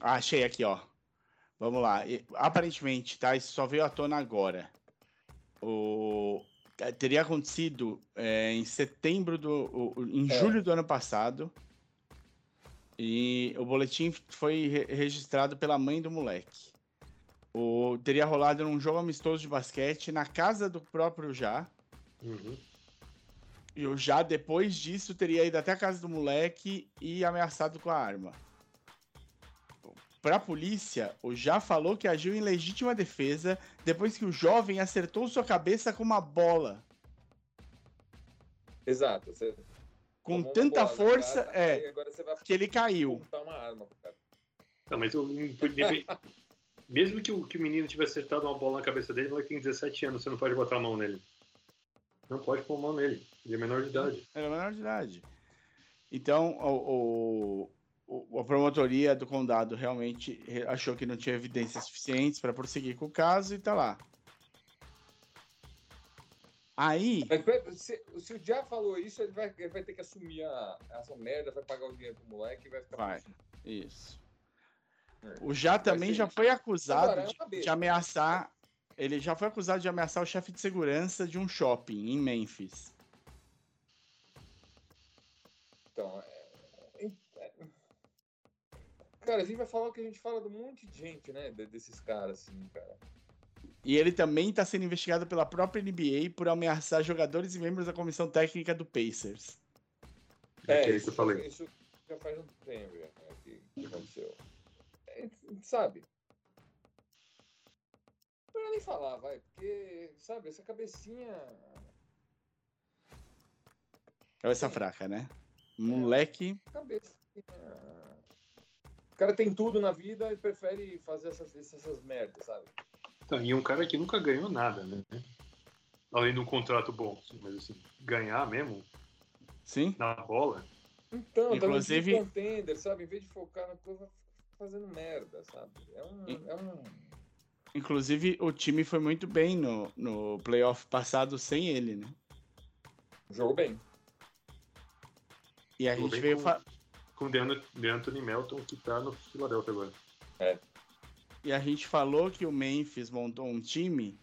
Ah, achei aqui, ó. Vamos lá. Aparentemente, tá? Isso só veio à tona agora. O... eh, Teria acontecido é, em setembro do. em É. julho do ano passado. E o boletim foi re- registrado pela mãe do moleque. O... Teria rolado num jogo amistoso de basquete na casa do próprio Já. Uhum. E o Já, depois disso, teria ido até a casa do moleque e ameaçado com a arma. Pra polícia, o Já falou que agiu em legítima defesa depois que o jovem acertou sua cabeça com uma bola. Exato. Você Com tomou tanta bola, força, cara, é, que ele caiu. arma. Não, mas deve- mesmo que o, que o menino tivesse acertado uma bola na cabeça dele, ele tem 17 anos, você não pode botar a mão nele. Não pode pôr a mão nele. Ele é menor de idade. Era menor de idade. Então, o, o- a promotoria do condado realmente re- achou que não tinha evidências suficientes para prosseguir com o caso e tá lá. Aí, Mas se, se o Já falou isso, ele vai, ele vai ter que assumir a, essa merda, vai pagar o dinheiro pro moleque e vai ficar. Vai. Isso. É. O Já também já isso. foi acusado é de, de ameaçar. Ele já foi acusado de ameaçar o chefe de segurança de um shopping em Memphis. Então, é- é- Cara, a gente vai falar o que a gente fala de um monte de gente, né? de- desses caras, assim, cara. E ele também está sendo investigado pela própria NBA por ameaçar jogadores e membros da comissão técnica do Pacers. É, que isso, eu falei. isso já faz um tempo já, né, que, que aconteceu. É, sabe? Não nem falar, vai, porque, sabe, essa cabecinha. Cabeça fraca, né? Moleque. Cabecinha. O cara tem tudo na vida e prefere fazer essas, essas merdas, sabe? Então, e um cara que nunca ganhou nada, né? Além de um contrato bom. assim, Mas assim, ganhar mesmo Sim. na bola. Então, Inclusive- tá no contender, sabe? Em vez de focar na coisa, fazendo merda, sabe? É um. E- É um... Inclusive, o time foi muito bem no, no playoff passado sem ele, né? Jogou bem. E a Jogou gente veio. com- fa- Com o Dean- DeAnthony Melton, que tá no Philadelphia agora. E a gente falou que o Memphis montou um time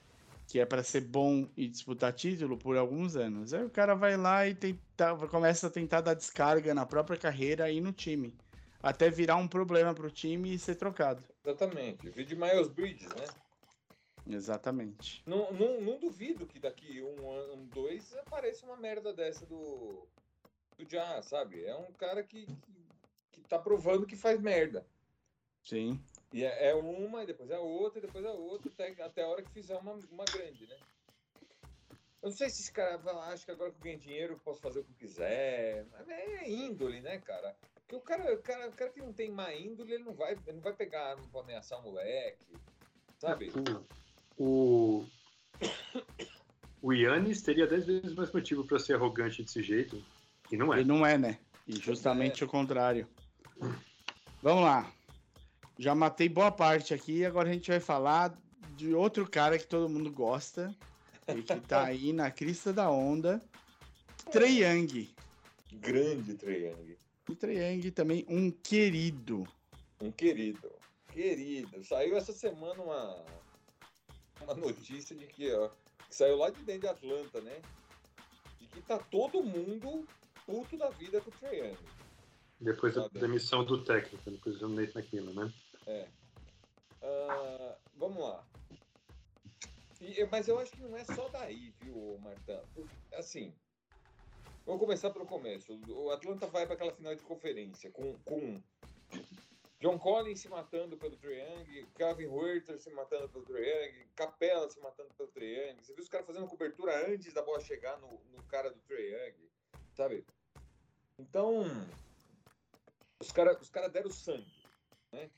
que é para ser bom e disputar título por alguns anos. Aí o cara vai lá e tenta, começa a tentar dar descarga na própria carreira e no time. Até virar um problema pro time e ser trocado. Exatamente. Vi de Miles Bridges, né? Exatamente. Não, não, não duvido que daqui um ano, um, dois, apareça uma merda dessa do. Do Já, sabe? É um cara que, que, que tá provando que faz merda. Sim. E é, é uma, e depois é outra, e depois é outra, até, até a hora que fizer uma, uma grande, né? Eu não sei se esse cara vai lá, acha que agora que eu ganho dinheiro eu posso fazer o que eu quiser. Mas É índole, né, cara? Porque o cara, o cara, o cara que não tem má índole, ele não vai, ele não vai pegar arma pra ameaçar o moleque. Sabe? O. O Yannis teria 10 vezes mais motivo pra ser arrogante desse jeito. E não é. E não é, né? E justamente o contrário. Vamos lá. Já matei boa parte aqui, agora a gente vai falar de outro cara que todo mundo gosta e que tá aí na crista da onda. Trae Young. Grande Trae Young. O Trae Young também um querido. Um querido. Querido. Saiu essa semana uma, uma notícia de que, ó, que saiu lá de dentro de Atlanta, né? De que tá todo mundo puto da vida com o Trae Young. Depois da demissão do técnico, depois do Nate McMillan, né? É. Ah, vamos lá. E- mas eu acho que não é só daí, viu? Porque, Assim, vamos começar pelo começo. O Atlanta vai para aquela final de conferência com, com John Collins se matando pelo Young, Calvin Huerter se matando pelo Young, Capela se matando pelo Young. Você viu os caras fazendo cobertura antes da bola chegar no, no cara do Young, sabe? Então, os caras os cara deram sangue, né?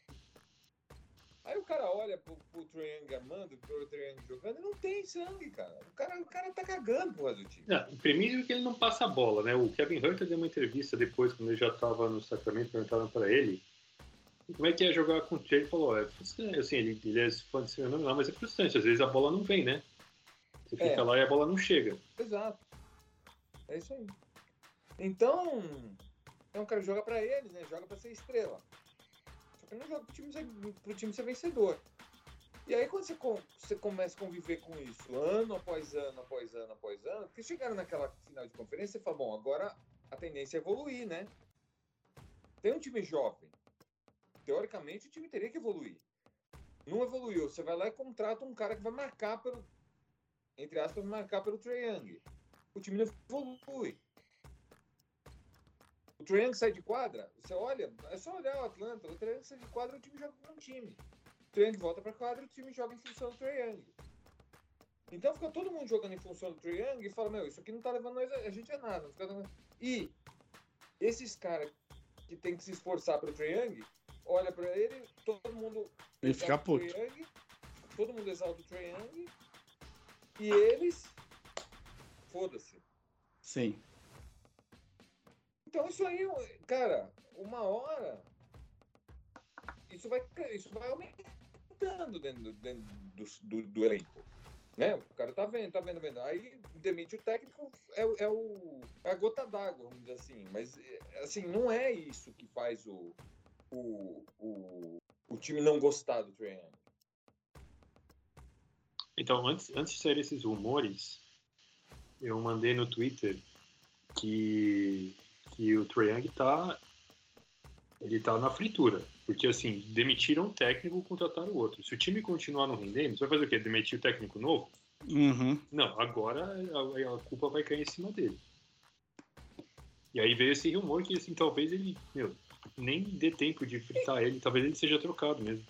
Aí o cara olha pro, pro Trae Young armando, pro Young jogando, e não tem sangue, cara. O cara, o cara tá cagando pro do time. Não, primeiro que ele não passa a bola, né? O Kevin Hunter deu uma entrevista depois, quando ele já estava no Sacramento, perguntaram para ele como é que é jogar com o Trey. Ele falou, é frustrante, assim, ele, ele é fenomenal, mas é frustrante, às vezes a bola não vem, né? Você fica É. lá e a bola não chega. Exato. É isso aí. Então, é um cara que joga pra ele, né? Joga pra ser estrela. Que não joga pro time ser, pro time ser vencedor. E aí, quando você, com- você começa a conviver com isso, ano após ano, após ano, após ano, porque chegaram naquela final de conferência, você fala, bom, agora a tendência é evoluir, né? Tem um time jovem. Teoricamente, o time teria que evoluir. Não evoluiu. Você vai lá e contrata um cara que vai marcar pelo, entre aspas, marcar pelo Trae Young. O time não evolui. O Young sai de quadra, você olha, é só olhar o Atlanta. O Young sai de quadra, o time joga com um time. O Young volta pra quadra, o time joga em função do Young. Então fica todo mundo jogando em função do Young e fala, meu, isso aqui não tá levando nós, a gente a nada. fica E esses caras que tem que se esforçar pro Young, olha pra ele, todo mundo Ele fica puto. Todo mundo exalta o Young, e eles, foda-se. Sim. Então isso aí, cara, uma hora isso vai, isso vai aumentando dentro, dentro do, do, do elenco. Né? O cara tá vendo, tá vendo, vendo. Aí demite o técnico, é, é, o, é a gota d'água, vamos dizer assim. Mas, é, assim, não é isso que faz o, o, o, o time não gostar do Trae. Então, antes, antes de sair esses rumores, eu mandei no Twitter que, que o Trae Young tá, ele tá na fritura. Porque, assim, demitiram um técnico e contrataram o outro. Se o time continuar não rendendo, você vai fazer o quê? Demitir o técnico novo? Uhum. Não, agora a, a culpa vai cair em cima dele. E aí veio esse rumor que, assim, talvez ele, meu, nem dê tempo de fritar ele, talvez ele seja trocado mesmo.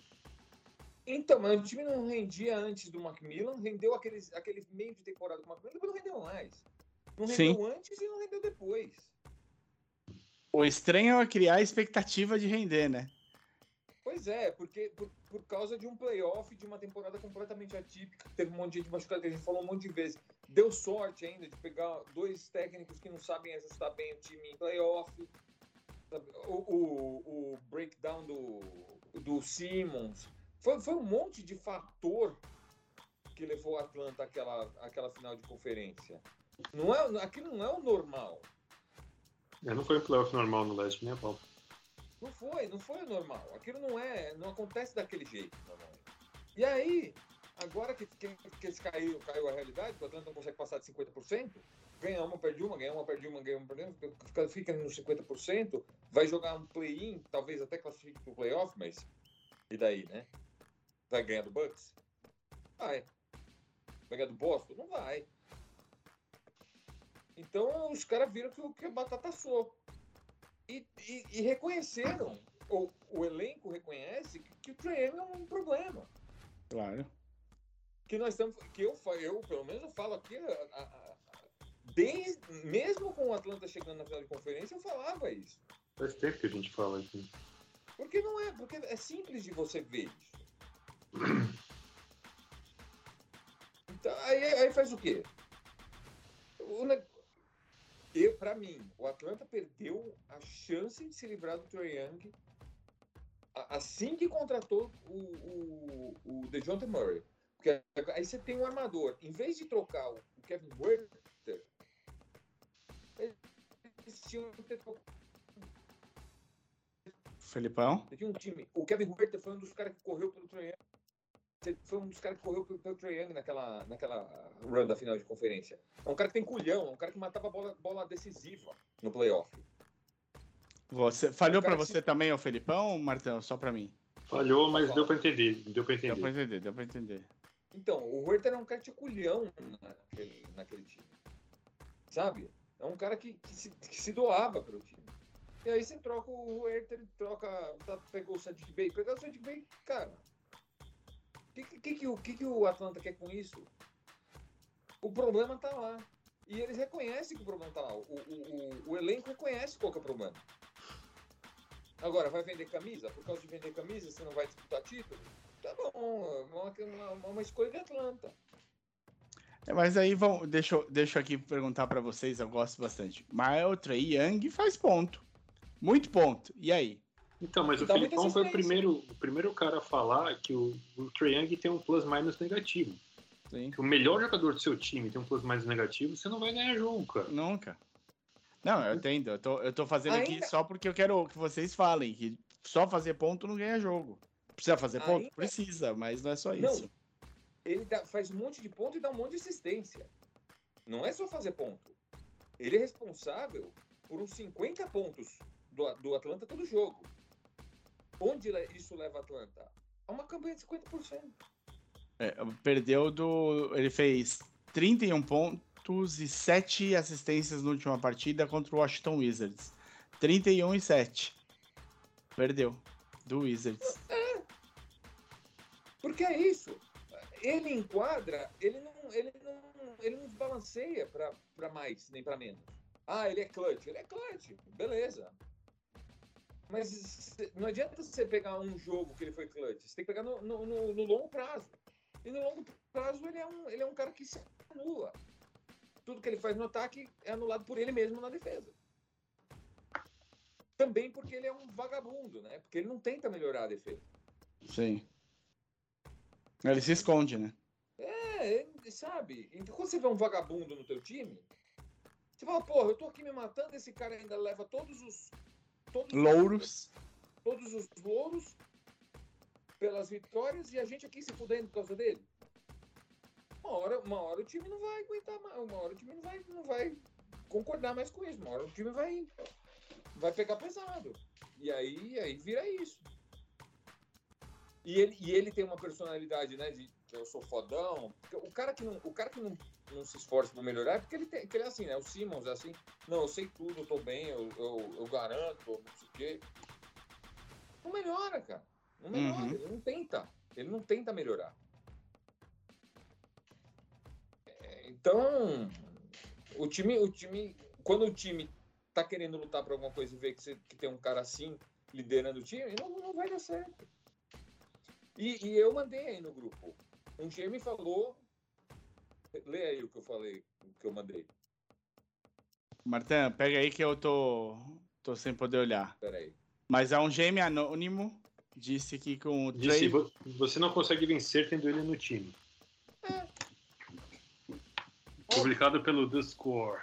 Então, mas o time não rendia antes do Macmillan, rendeu aqueles, aquele meio de temporada do Macmillan, depois não rendeu mais. Não Sim. rendeu antes e não rendeu depois. O estranho é criar a expectativa de render, né? Pois é, porque por, por causa de um playoff, de uma temporada completamente atípica, teve um monte de gente machucada, que a gente falou um monte de vezes. Deu sorte ainda de pegar dois técnicos que não sabem ajustar bem o time em playoff. O, o, o breakdown do, do Simmons. Foi, foi um monte de fator que levou o Atlanta àquela, àquela final de conferência. Não é, aquilo não é o normal. É, não foi um playoff normal no leste, né, Paulo? Não foi, não foi o normal. Aquilo não é, não acontece daquele jeito, normalmente. E aí, agora que, que, que eles caiu, caiu a realidade, o Atlanta não consegue passar de 50%, ganha uma, perde uma, ganha uma, perde uma, ganha uma, perde uma, fica, fica nos 50%, vai jogar um play-in, talvez até classifique pro playoff, mas e daí, né? Vai ganhar do Bucks? Vai. Vai ganhar do Boston? Não vai. Então os caras viram que, o- que a batata assou. E, e, e reconheceram, ou o elenco reconhece que, que o Young é um problema. Claro. Que nós estamos. Que eu, eu, pelo menos, eu falo aqui. a- a- a- desde, mesmo com o Atlanta chegando na final de conferência, eu falava isso. Faz tempo que a gente fala aqui. Porque não é, porque é simples de você ver isso. Então, aí, aí faz o quê? O, eu, pra mim, o Atlanta perdeu a chance de se livrar do Trae Young assim que contratou o, o, o DeJounte Murray. Porque aí você tem um armador. Em vez de trocar o Kevin Werther, eles tinham que ter trocado Felipão? Tinha um time. O Kevin Huerter foi um dos caras que correu pelo Trae Young. Foi um dos caras que correu pelo, pelo Trae Young naquela, naquela run da final de conferência. É um cara que tem culhão, é um cara que matava bola, bola decisiva no playoff. Você falhou cara pra que você também, ô Felipão, Martão? Só pra mim. Falhou, mas deu pra entender. Deu pra Deu pra entender. entender, deu pra entender. Então, o Huerter é um cara que tinha culhão naquele, naquele time. Sabe? É um cara que, que, se, que se doava pelo time. E aí você troca o Herter, troca. Tá, pegou o Sadiq Bey. Pegar o Sadiq Bey, cara. O que, que, que, o que, que o Atlanta quer com isso? O problema tá lá. E eles reconhecem que o problema tá lá. O, o, o, o elenco reconhece qual é o problema. Agora, vai vender camisa? Por causa de vender camisa, você não vai disputar título? Tá bom, é uma, uma, uma escolha de Atlanta. É, mas aí vão, deixa, eu- deixa aqui perguntar pra vocês, eu gosto bastante. Mas o Trey Young faz ponto. Muito ponto. E aí? Então, mas o muita Filipão foi o primeiro, o primeiro cara a falar que o, o Trae Young tem um plus-minus negativo. Sim. Que o melhor jogador do seu time tem um plus-minus negativo, você não vai ganhar jogo, cara. Nunca. Não, eu entendo. Eu tô, eu tô fazendo aqui Ainda- só porque eu quero que vocês falem que só fazer ponto não ganha jogo. Precisa fazer ponto? Ainda- Precisa, mas não é só Não. isso. Ele dá- faz um monte de ponto e dá um monte de assistência. Não é só fazer ponto. Ele é responsável por uns 50 pontos do, do Atlanta todo jogo. Onde isso leva a Atlanta? A uma campanha de 50%. É, perdeu do. Ele fez 31 pontos e 7 assistências na última partida contra o Washington Wizards. 31 e 7. Perdeu. Do Wizards. Porque é isso. Ele enquadra, ele não, ele não, ele não desbalanceia para mais nem para menos. Ah, ele é clutch. Ele é clutch. Beleza. Mas não adianta você pegar um jogo que ele foi clutch. Você tem que pegar no, no, no- no longo prazo. E no longo prazo ele é, um, ele é um cara que se anula. Tudo que ele faz no ataque é anulado por ele mesmo na defesa. Também porque ele é um vagabundo, né? Porque ele não tenta melhorar a defesa. Sim. Ele se esconde, né? É, ele- sabe? Então, quando você vê um vagabundo no teu time, você fala, porra, eu tô aqui me matando, esse cara ainda leva todos os. Todos os- Louros. todos os louros pelas vitórias e a gente aqui se fudendo por causa dele. Uma hora, uma hora o time não vai aguentar mais, uma hora o time não vai, não vai concordar mais com isso, uma hora o time vai, vai pegar pesado. E aí, aí vira isso. E ele, e ele tem uma personalidade, né, de que eu sou fodão. O cara que não, o cara que não, não se esforça para melhorar é porque ele, tem, ele é assim, né? O Simmons é assim. Não, eu sei tudo, eu tô bem, eu, eu, eu garanto, não sei o quê. Não melhora, cara. Não melhora, Uhum. ele não tenta. Ele não tenta melhorar. É, Então, o time, o time, quando o time tá querendo lutar por alguma coisa e vê que, você- que tem um cara assim liderando o time, não, não vai dar certo. E, e eu mandei aí no grupo. Um dia me falou. Lê aí o que eu falei, o que eu mandei. Martin, pega aí que eu tô, tô sem poder olhar. Peraí. Mas é um GM anônimo. Disse que com o Disse, Trey. "Vo- você não consegue vencer tendo ele no time. Publicado pelo The Score.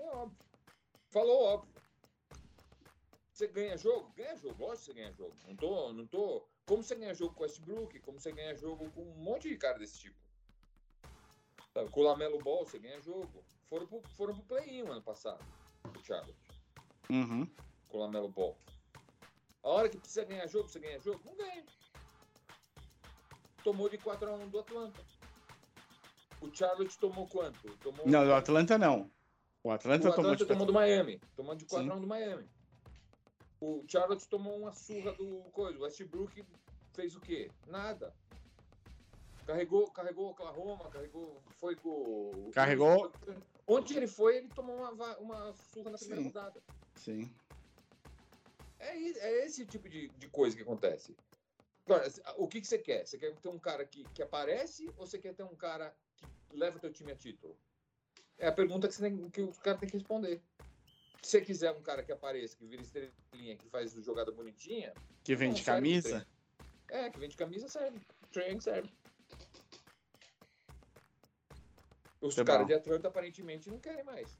É óbvio. Falou óbvio. Você ganha jogo? Ganha jogo, lógico que você ganha jogo. Não tô, não tô. Como você ganha jogo com o Westbrook, como você ganha jogo com um monte de cara desse tipo. Sabe, Com o Lamelo Ball, você ganha jogo. Foram pro, foram pro play-in ano passado, o Charlotte, Uhum. com o Lamelo Ball. A hora que precisa ganhar jogo, você ganha jogo? Não ganha. Tomou de 4x1 do Atlanta. O Charlotte tomou quanto? Tomou Não, do Atlanta não. O Atlanta, o tomou Atlanta de tomou do Miami. Tomou de Sim. 4 do Miami. O Charlotte tomou uma surra do coisa. O Westbrook fez o quê? Nada. Carregou, carregou Oklahoma, carregou. Foi com. o- Carregou. Onde ele foi, ele tomou uma, uma surra na primeira Sim. rodada. Sim. É, é esse tipo de, de coisa que acontece. Agora, o que, que você quer? Você quer ter um cara que, que aparece ou você quer ter um cara que leva teu time a título? É a pergunta que, você tem, que o cara tem que responder. Se você quiser um cara que apareça, que vira estrelinha, que faz jogada bonitinha, Que vende camisa. é, que vende camisa serve. Train serve. Os Tá caras bom. de Atlanta aparentemente não querem mais.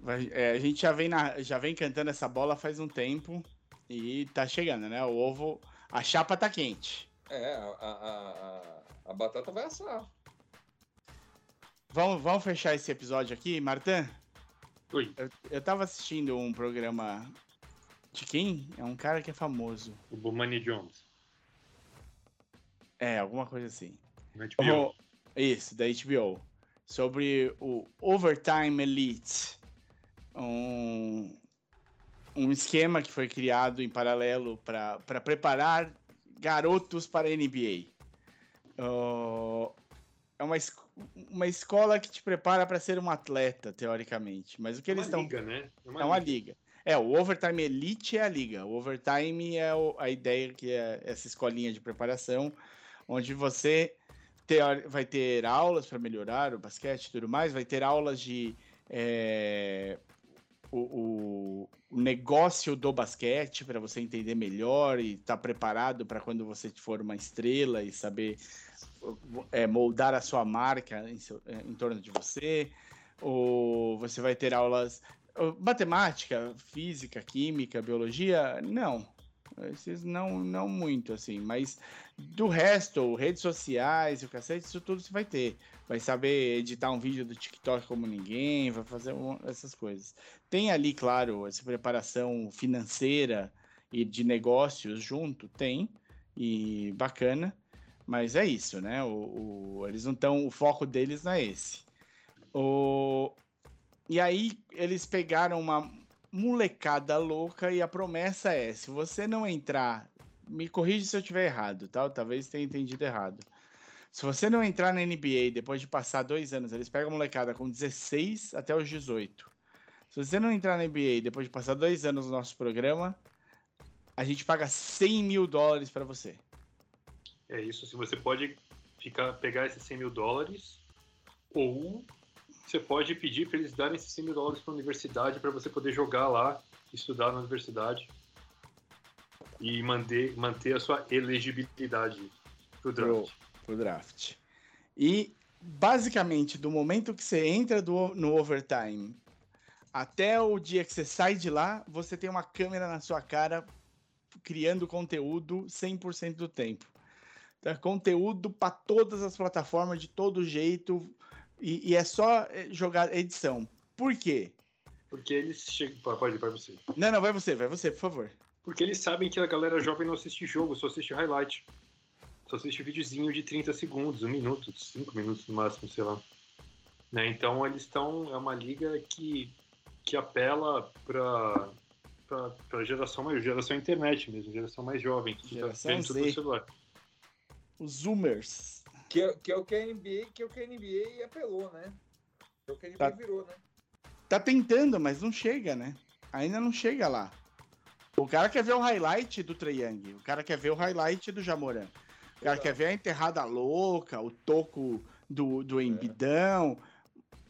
Vai- é, a gente já vem, na, já vem cantando essa bola faz um tempo e tá chegando, né? O ovo, a chapa tá quente. É, a, a, a, a- batata vai assar. Vamos, vamos fechar esse episódio aqui, Martin? Oi. Eu, eu tava assistindo um programa de quem? É um cara que é famoso. O Bomani Jones. É, alguma coisa assim. Na HBO. O- Isso, da HBO. sobre o Overtime Elite, um, um esquema que foi criado em paralelo para preparar garotos para a NBA. Uh, é uma, es- uma escola que te prepara para ser um atleta, teoricamente. Mas o que É eles uma estão. liga, né? É uma liga. É, o Overtime Elite é a liga. O Overtime é o- a ideia que é essa escolinha de preparação, onde você teori- vai ter aulas para melhorar o basquete e tudo mais, vai ter aulas de é, o, o- negócio do basquete para você entender melhor e estar preparado para quando você for uma estrela e saber é, moldar a sua marca em, seu- é, em torno de você. Ou você vai ter aulas Matemática, física, química, biologia, não. Esses não, não muito, assim. Mas do resto, redes sociais o cacete, isso tudo você vai ter. Vai saber editar um vídeo do TikTok como ninguém, vai fazer um- essas coisas. Tem ali, claro, essa preparação financeira e de negócios junto, tem. E bacana. Mas é isso, né? O, o- eles não estão. O foco deles não é esse. O, e aí eles pegaram uma molecada louca e a promessa é: se você não entrar, me corrige se eu estiver errado, tá? Talvez tenha entendido errado. Se você não entrar na NBA depois de passar dois anos, eles pegam a molecada com 16 até os 18. Se você não entrar na NBA depois de passar dois anos no nosso programa, a gente paga 100 mil dólares para você. É isso. Se você pode ficar, pegar esses 100 mil dólares, ou você pode pedir para eles darem esses 100 mil dólares para a universidade para você poder jogar lá, estudar na universidade e manter, manter a sua elegibilidade pro draft. pro draft. E basicamente, do momento que você entra do- no overtime até o dia que você sai de lá, você tem uma câmera na sua cara criando conteúdo 100% do tempo. Então, é conteúdo para todas as plataformas, de todo jeito, e, e é só é, jogar edição. Por quê? Porque eles chegam. Pode ir para você. Não, não, vai você, vai você, por favor. Porque eles sabem que a galera jovem não assiste jogo, só assiste highlight. Só assiste videozinho de 30 segundos, um minuto, 5 minutos no máximo, sei lá. Né? Então eles estão. É uma liga que, que apela para para geração mais geração internet mesmo, geração mais jovem, que fica Geração vendo tudo no celular. Os Zoomers. Que é, que é o que a NBA, que é o que a NBA apelou, né? Que é o que a NBA Tá. virou, né? Tá tentando, mas não chega, né? Ainda não chega lá. O cara quer ver o highlight do Trae Young, o cara quer ver o highlight do Jamoran. O cara Exato. quer ver a enterrada louca, o toco do, do Embidão,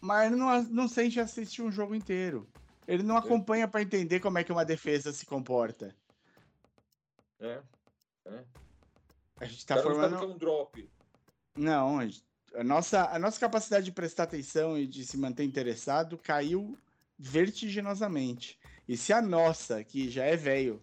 mas ele não, não sente assistir um jogo inteiro. Ele não acompanha pra entender como é que uma defesa se comporta. É. A gente tá formando. é um drop. Não, a, nossa, a nossa capacidade de prestar atenção e de se manter interessado caiu vertiginosamente. E se a nossa, que já é velho,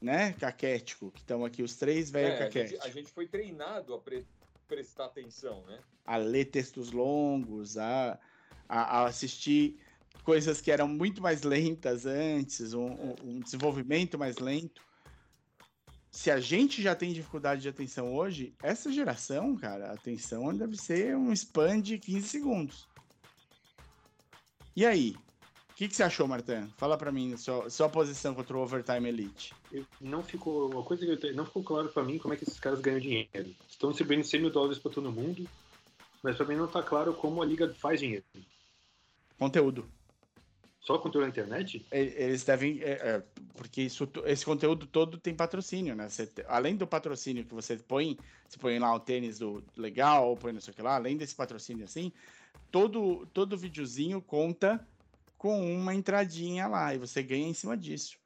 né, caquético, que estão aqui os três velho É, a, gente, caquético, a gente foi treinado a pre- prestar atenção, né? a ler textos longos, a, a, a assistir coisas que eram muito mais lentas antes, um, um- um desenvolvimento mais lento. Se a gente já tem dificuldade de atenção hoje, essa geração, cara, a atenção deve ser um span de 15 segundos. E aí? O que, que você achou, Martin? Fala pra mim sua, sua posição contra o Overtime Elite. Eu- não ficou uma coisa que eu não ficou claro pra mim como é que esses caras ganham dinheiro. Estão distribuindo 100 mil dólares pra todo mundo, mas pra mim não tá claro como a liga faz dinheiro. Conteúdo. Só conteúdo na internet? Eles devem. é, é, porque isso, esse conteúdo todo tem patrocínio, né? Você além do patrocínio que você põe, você põe lá o tênis do legal, ou põe não sei o que lá, além desse patrocínio assim, todo, todo videozinho conta com uma entradinha lá e você ganha em cima disso.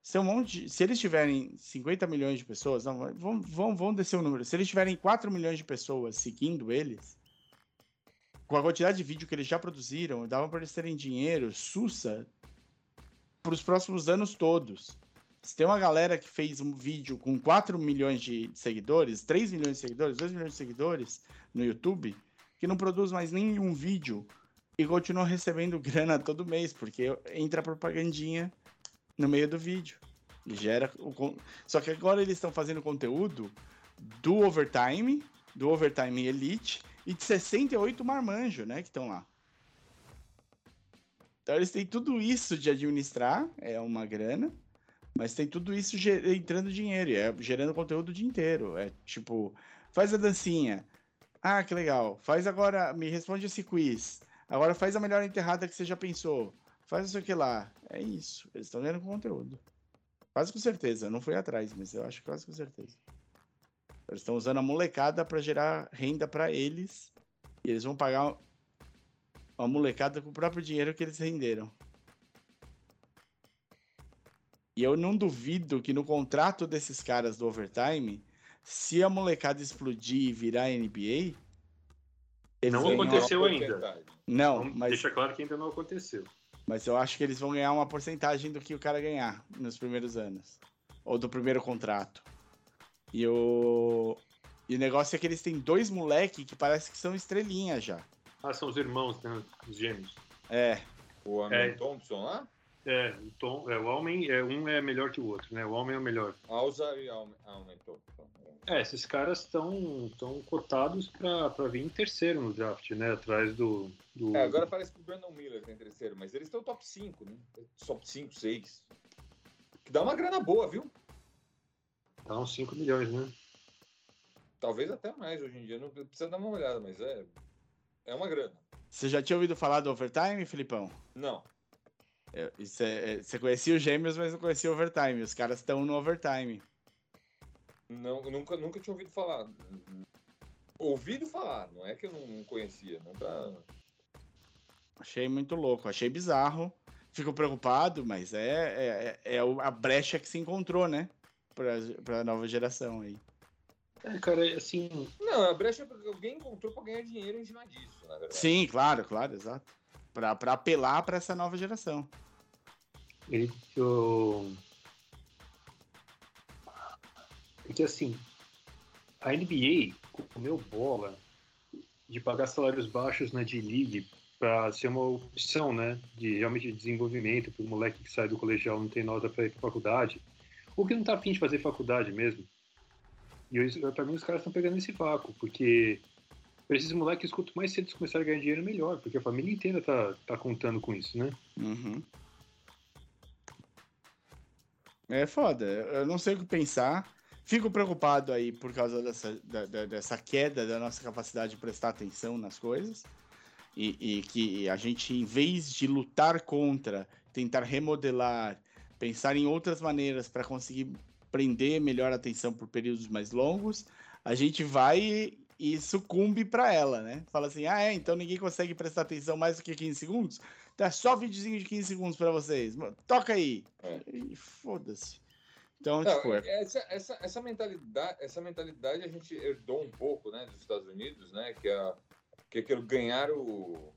Se, um monte se eles tiverem 50 milhões de pessoas, não, vamos, vamos, vamos descer o número. Se eles tiverem 4 milhões de pessoas seguindo eles, com a quantidade de vídeo que eles já produziram, dava para eles terem dinheiro, sussa, para os próximos anos todos. Se tem uma galera que fez um vídeo com 4 milhões de seguidores, 3 milhões de seguidores, 2 milhões de seguidores no YouTube, que não produz mais nenhum vídeo e continua recebendo grana todo mês, porque entra propagandinha no meio do vídeo. E gera o Só que agora eles estão fazendo conteúdo do overtime do Overtime Elite e de 68 marmanjo, né, que estão lá. Então eles têm tudo isso de administrar, é uma grana, mas tem tudo isso entrando dinheiro, é gerando conteúdo o dia inteiro. É tipo, faz a dancinha. Ah, que legal. Faz agora, me responde esse quiz. Agora faz a melhor enterrada que você já pensou. Faz isso aqui lá. É isso. Eles estão ganhando conteúdo. Quase com certeza. Eu não fui atrás, mas eu acho quase com certeza. Eles estão usando a molecada para gerar renda para eles. E eles vão pagar uma molecada com o próprio dinheiro que eles renderam. E eu não duvido que no contrato desses caras do Overtime, se a molecada explodir e virar NBA, Não aconteceu ainda. Não, Vamos mas, Deixa claro que ainda não aconteceu. mas eu acho que eles vão ganhar uma porcentagem do que o cara ganhar nos primeiros anos. Ou do primeiro contrato. E o, e o negócio é que eles têm dois moleque que parece que são estrelinhas já. Ah, são os irmãos, né? Os gêmeos. É, O Amin É. Thompson lá? É, o, Tom, é, o homem, é, um é melhor que o outro, né? O homem é o melhor. Alza e Amin Amin Thompson. É, esses caras estão tão cotados para vir em terceiro no draft, né? Atrás do. do É, agora parece que o Brandon Miller tem terceiro, mas eles estão top 5, né? Top 5, 6. Que dá uma grana boa, viu? Dá uns 5 milhões, né? Talvez até mais hoje em dia. Não precisa dar uma olhada, mas é. É uma grana. você já tinha ouvido falar do Overtime, Filipão? Não. É, é- é- você conhecia os gêmeos, mas não conhecia o Overtime. Os caras estão no Overtime. Não, eu nunca, nunca tinha ouvido falar. Ouvido falar, não é que eu não, conhecia. Não tá... Achei muito louco, achei bizarro. Fico preocupado, mas é, é, é o- a brecha que se encontrou, né? Pra, pra nova geração aí. É, cara, é assim. Não, a brecha é porque alguém encontrou pra ganhar dinheiro em cima disso, na verdade. Sim, claro, claro, exato. Pra, pra apelar pra essa nova geração. Ele, eu... Porque assim, a NBA comeu bola de pagar salários baixos na D-League para ser uma opção, né? De realmente desenvolvimento para o moleque que sai do colegial não tem nota para ir para faculdade. Ou que não tá afim de fazer faculdade mesmo. E para mim os caras estão pegando esse vácuo, porque para esses moleques, quanto mais cedo eles começarem a ganhar dinheiro, melhor, porque a família inteira tá, tá contando com isso, né? Uhum. É foda, eu não sei o que pensar. Fico preocupado aí por causa dessa, da- da- dessa queda da nossa capacidade de prestar atenção nas coisas. E, e que a gente, em vez de lutar contra, tentar remodelar, pensar em outras maneiras para conseguir prender melhor a atenção por períodos mais longos, a gente vai e, e sucumbe para ela, né? Fala assim: ah, é, então ninguém consegue prestar atenção mais do que 15 segundos? Tá só videozinho de 15 segundos para vocês. Toca aí. É. E foda-se. Então, Não, tipo, é- essa, essa, essa, mentalidade, essa mentalidade a gente herdou um pouco né, dos Estados Unidos, né? Que é, que é aquilo ganhar o,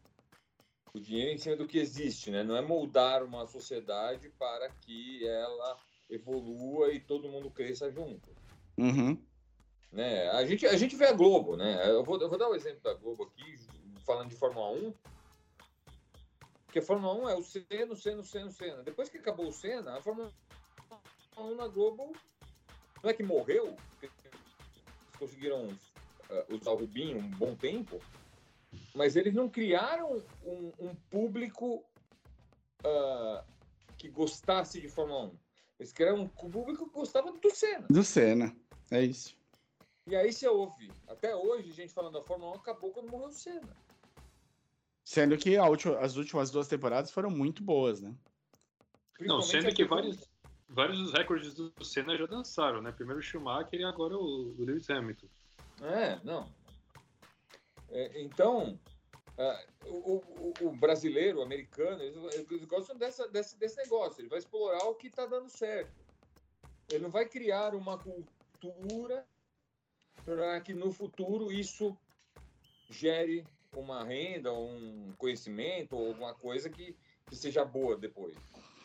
o dinheiro em cima do que existe, né? Não é moldar uma sociedade para que ela evolua e todo mundo cresça junto. Uhum. Né? A, gente, a gente vê a Globo, né? Eu vou, eu vou dar o exemplo da Globo aqui, falando de Fórmula 1. Porque a Fórmula 1 é o Senna, o Senna, o Senna, o Senna. Depois que acabou o Senna, a Fórmula 1 na Globo não é que morreu, eles conseguiram eh, usar o Rubinho um bom tempo, mas eles não criaram um, um público ah, que gostasse de Fórmula 1. Eles criaram um público que gostava do Senna. Do Senna. É isso. E aí você ouve, até hoje, gente falando da Fórmula 1 acabou quando morreu o Senna. Sendo que a última- as últimas duas temporadas foram muito boas, né? Não, sendo que vários, vários dos recordes do Senna já dançaram, né? Primeiro o Schumacher e agora o, o Lewis Hamilton. É, não. É, então, ah, o, o- o brasileiro, o americano, eles, eles gostam dessa, desse, desse negócio. Ele vai explorar o que está dando certo. Ele não vai criar uma cultura para que no futuro isso gere uma renda, um conhecimento ou alguma coisa que, que seja boa depois.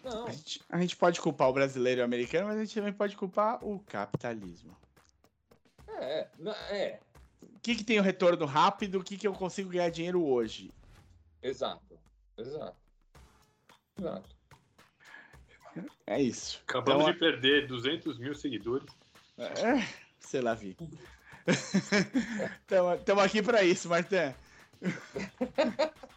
Não. A gente, a gente pode culpar o brasileiro e o americano, mas a gente também pode culpar o capitalismo. É, é, que, que tem o retorno rápido? O que, que eu consigo ganhar dinheiro hoje? exato. Exato. Exato. É isso. Acabamos Então, de perder 200 mil seguidores. É, sei lá, vi. Estamos aqui para isso, Martin.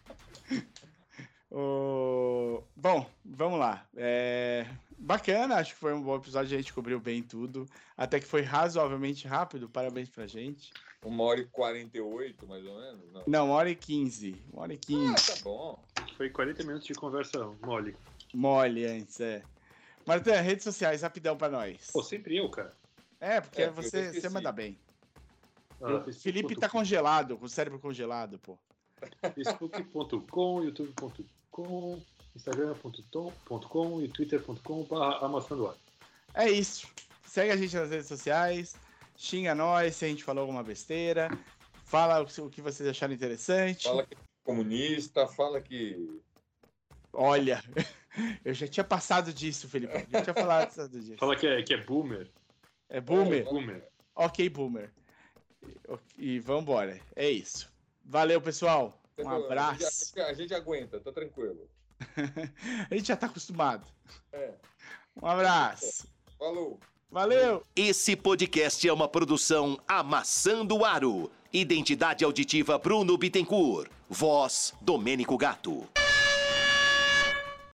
O- Bom, vamos lá. É, Bacana, acho que foi um bom episódio, a gente cobriu bem tudo. Até que foi razoavelmente rápido, parabéns pra gente. Uma hora e 48, mais ou menos? Não. Não, uma hora e quinze. Uma hora e Ah, quinze. tá bom. Foi 40 minutos de conversa mole. Mole antes, é. Martin, redes sociais, rapidão pra nós. Pô, sempre eu, cara. É, porque É, você, você manda bem. Ah, Felipe tá congelado, com o cérebro congelado, pô. facebook.com, youtube.com, instagram.com e twitter.com barra amassando ar. É isso. Segue a gente nas redes sociais, xinga nós se a gente falou alguma besteira, fala o que- vocês acharam interessante. Fala que é comunista, fala que. Olha, eu já tinha passado disso, Felipe. Eu já tinha falado disso. Fala que é, que é boomer. É boomer? Boomer. Ok, boomer. E, e vambora. É isso. Valeu, pessoal. Um A gente- abraço. A gente aguenta, tá tranquilo. A gente já tá acostumado. É. Um abraço. Falou. Valeu! Esse podcast é uma produção Amassando Aro. Identidade auditiva Bruno Bittencourt. Voz Domênico Gato.